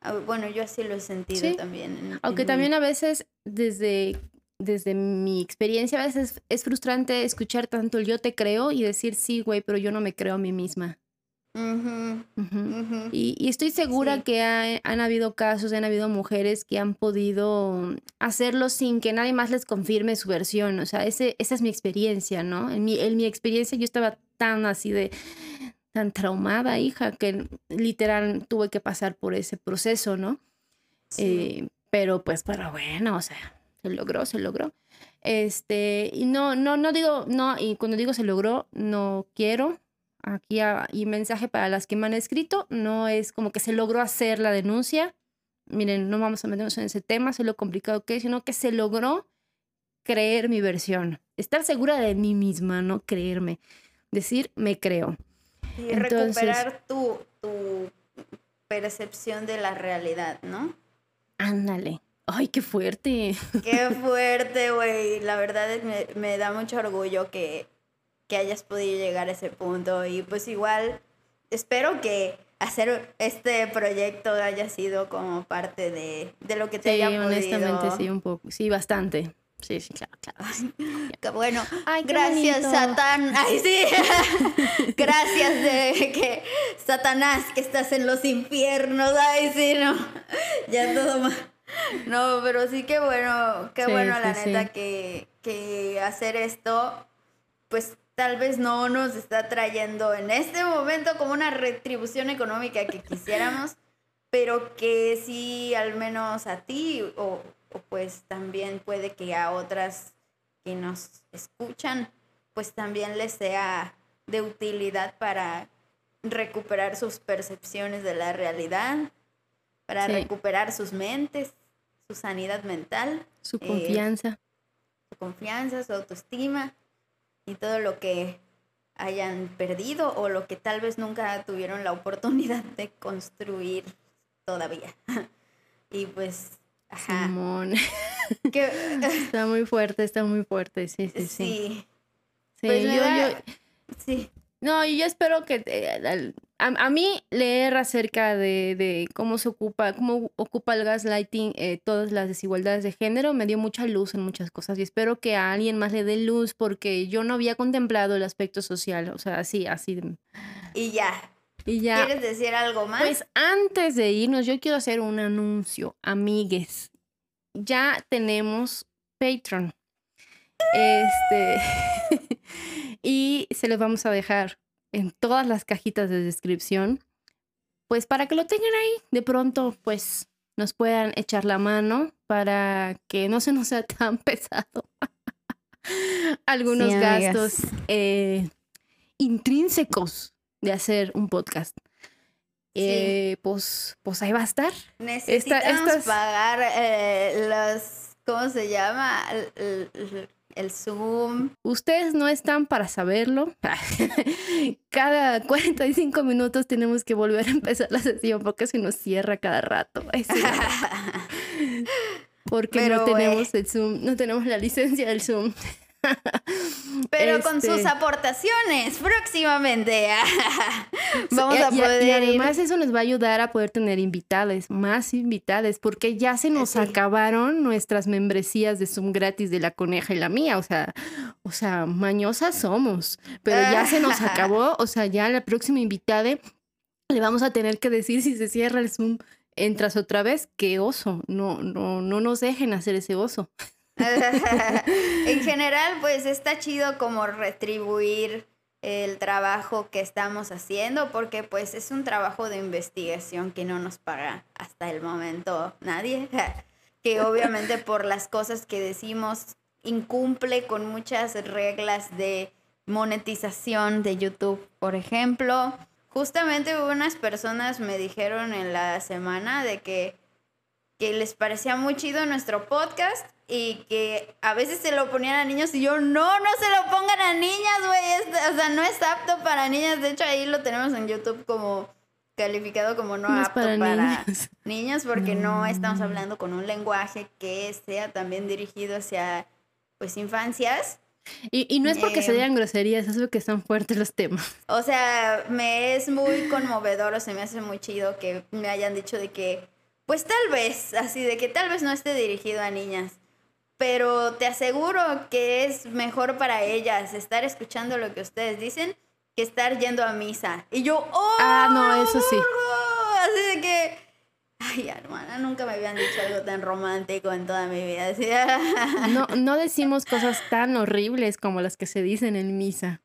Ah, Bueno, yo así lo he sentido Sí, también. Aunque también a veces, desde, desde mi experiencia, a veces es frustrante escuchar tanto el yo te creo y decir, sí, güey, pero yo no me creo a mí misma. Y, y estoy segura Sí. que ha- han habido casos, han habido mujeres que han podido hacerlo sin que nadie más les confirme su versión. O sea, ese, esa es mi experiencia, ¿no? En mi, en mi experiencia yo estaba tan así de, tan traumada, hija, que literal tuve que pasar por ese proceso, ¿no? Sí. Eh, pero pues, pero bueno, o sea, se logró, se logró. Este, y no, no, no digo, no, y cuando digo se logró, no quiero. Aquí ah, y mensaje para las que me han escrito, no es como que se logró hacer la denuncia. Miren, no vamos a meternos en ese tema, sé lo complicado que es, sino que se logró creer mi versión. Estar segura de mí misma, no creerme. Decir, me creo. Y entonces- recuperar tu, tu percepción de la realidad, ¿no? Ándale. Ay, qué fuerte. Qué fuerte, güey. La verdad es me, me da mucho orgullo que, que hayas podido llegar a ese punto. Y pues igual, espero que hacer este proyecto haya sido como parte de, de lo que te Sí, haya podido. honestamente, sí, un poco. Sí, bastante. Sí, sí, claro, claro. Bueno, Ay, qué gracias bonito. Satán. Ay, sí. gracias de que Satanás que estás en los infiernos. Ay, sí, no. Ya todo mal. No, pero sí que bueno, qué Sí, bueno la neta sí. que, que hacer esto, pues tal vez no nos está trayendo en este momento como una retribución económica que quisiéramos, pero que sí al menos a ti o, o pues también puede que a otras que nos escuchan, pues también les sea de utilidad para recuperar sus percepciones de la realidad, para Sí. recuperar sus mentes, su sanidad mental, Su Eh, confianza. su confianza, su autoestima y todo lo que hayan perdido o lo que tal vez nunca tuvieron la oportunidad de construir todavía. y pues, ajá. Simón. que- Está muy fuerte, está muy fuerte. Sí, sí, sí. sí, Sí, Pues yo, da- yo- sí. no, y yo espero que eh, al- a, a mí leer acerca de, de cómo se ocupa, cómo ocupa el gaslighting eh, todas las desigualdades de género me dio mucha luz en muchas cosas y espero que a alguien más le dé luz porque yo no había contemplado el aspecto social, o sea, así, así. Y ya. Y ya. ¿Quieres decir algo más? Pues antes de irnos, yo quiero hacer un anuncio, amigues. Ya tenemos Patreon. Este. y se los vamos a dejar en todas las cajitas de descripción. Pues para que lo tengan ahí, de pronto, pues nos puedan echar la mano para que no se nos sea tan pesado. Algunos Sí, gastos eh, intrínsecos de hacer un podcast. Eh, pues, pues ahí va a estar. Necesitamos estas- pagar eh, los, ¿cómo se llama? El, el- Zoom. Ustedes no están para saberlo. cada 45 minutos tenemos que volver a empezar la sesión porque se nos cierra cada rato. Porque no tenemos el Zoom, no tenemos la licencia del Zoom. Pero con sus este aportaciones próximamente vamos a poder. Y, además eso nos va a ayudar a poder tener invitadas, más invitadas, porque ya se nos acabaron nuestras membresías de Zoom gratis de la coneja y la mía. O sea, o sea, mañosas somos, pero ya se nos acabó. O sea, ya la próxima invitada le vamos a tener que decir si se cierra el Zoom. Entras otra vez, qué oso. No, no, no nos dejen hacer ese oso. en general, pues está chido como retribuir el trabajo que estamos haciendo porque pues es un trabajo de investigación que no nos paga hasta el momento nadie, que obviamente por las cosas que decimos incumple con muchas reglas de monetización de YouTube, por ejemplo. Justamente unas personas me dijeron en la semana de que, que les parecía muy chido nuestro podcast y que a veces se lo ponían a niños y yo, no, no se lo pongan a niñas, güey, o sea, no es apto para niñas, de hecho ahí lo tenemos en YouTube como calificado como no, apto para, niños. porque no. estamos hablando con un lenguaje que sea también dirigido hacia pues infancias. Y, y no es porque se digan groserías, es porque están fuertes los temas. O sea, me es muy conmovedor o se me hace muy chido que me hayan dicho de que, pues tal vez, así de que tal vez no esté dirigido a niñas pero te aseguro que es mejor para ellas estar escuchando lo que ustedes dicen que estar yendo a misa. Y yo, ¡oh! Ah, no, eso sí. Así de que, ay, hermana, nunca me habían dicho algo tan romántico en toda mi vida. no, no decimos cosas tan horribles como las que se dicen en misa.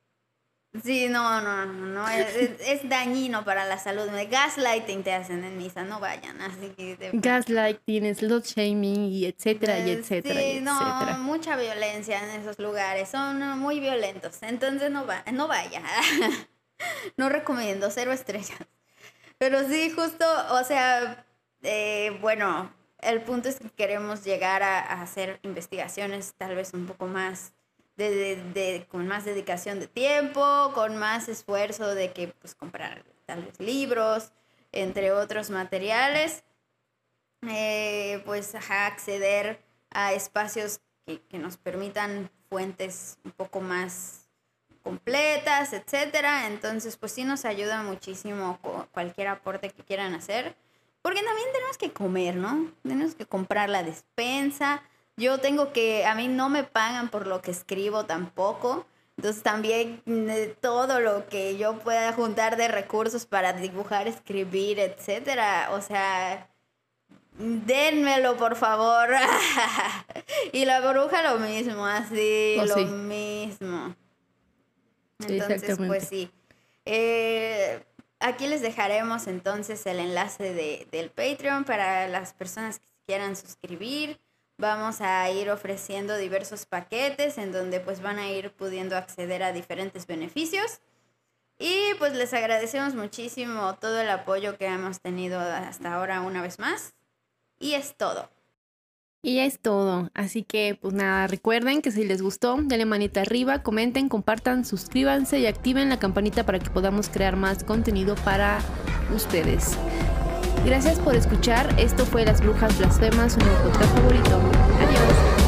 Sí, no, no, no, es, dañino para la salud. Gaslighting te hacen en misa, no vayan, así que... Gaslighting, slot shaming y etcétera y etcétera sí, no, mucha violencia en esos lugares, son muy violentos, entonces no, va, no vaya. no recomiendo, cero estrellas. Pero sí, justo, o sea, eh, bueno, el punto es que queremos llegar a hacer investigaciones tal vez un poco más de, con más dedicación de tiempo, con más esfuerzo de que pues comprar tal vez libros, entre otros materiales, eh, pues acceder a espacios que, que, nos permitan fuentes un poco más completas, etcétera. Entonces, pues sí nos ayuda muchísimo cualquier aporte que quieran hacer. Porque también tenemos que comer, ¿no? Tenemos que comprar la despensa, yo tengo que, a mí no me pagan por lo que escribo tampoco. Entonces también eh, todo lo que yo pueda juntar de recursos para dibujar, escribir, etcétera, o sea, denmelo por favor. y la bruja lo mismo, así, oh, lo mismo. Entonces, pues sí. Eh, aquí les dejaremos entonces el enlace de, del Patreon para las personas que quieran suscribir vamos a ir ofreciendo diversos paquetes en donde pues van a ir pudiendo acceder a diferentes beneficios. Y pues les agradecemos muchísimo todo el apoyo que hemos tenido hasta ahora una vez más. Y es todo. Y es todo. Así que pues nada, recuerden que si les gustó, denle manita arriba, comenten, compartan, suscríbanse y activen la campanita para que podamos crear más contenido para ustedes. Gracias por escuchar. Esto fue Las Brujas Blasfemas, su nuevo podcast favorito. Adiós.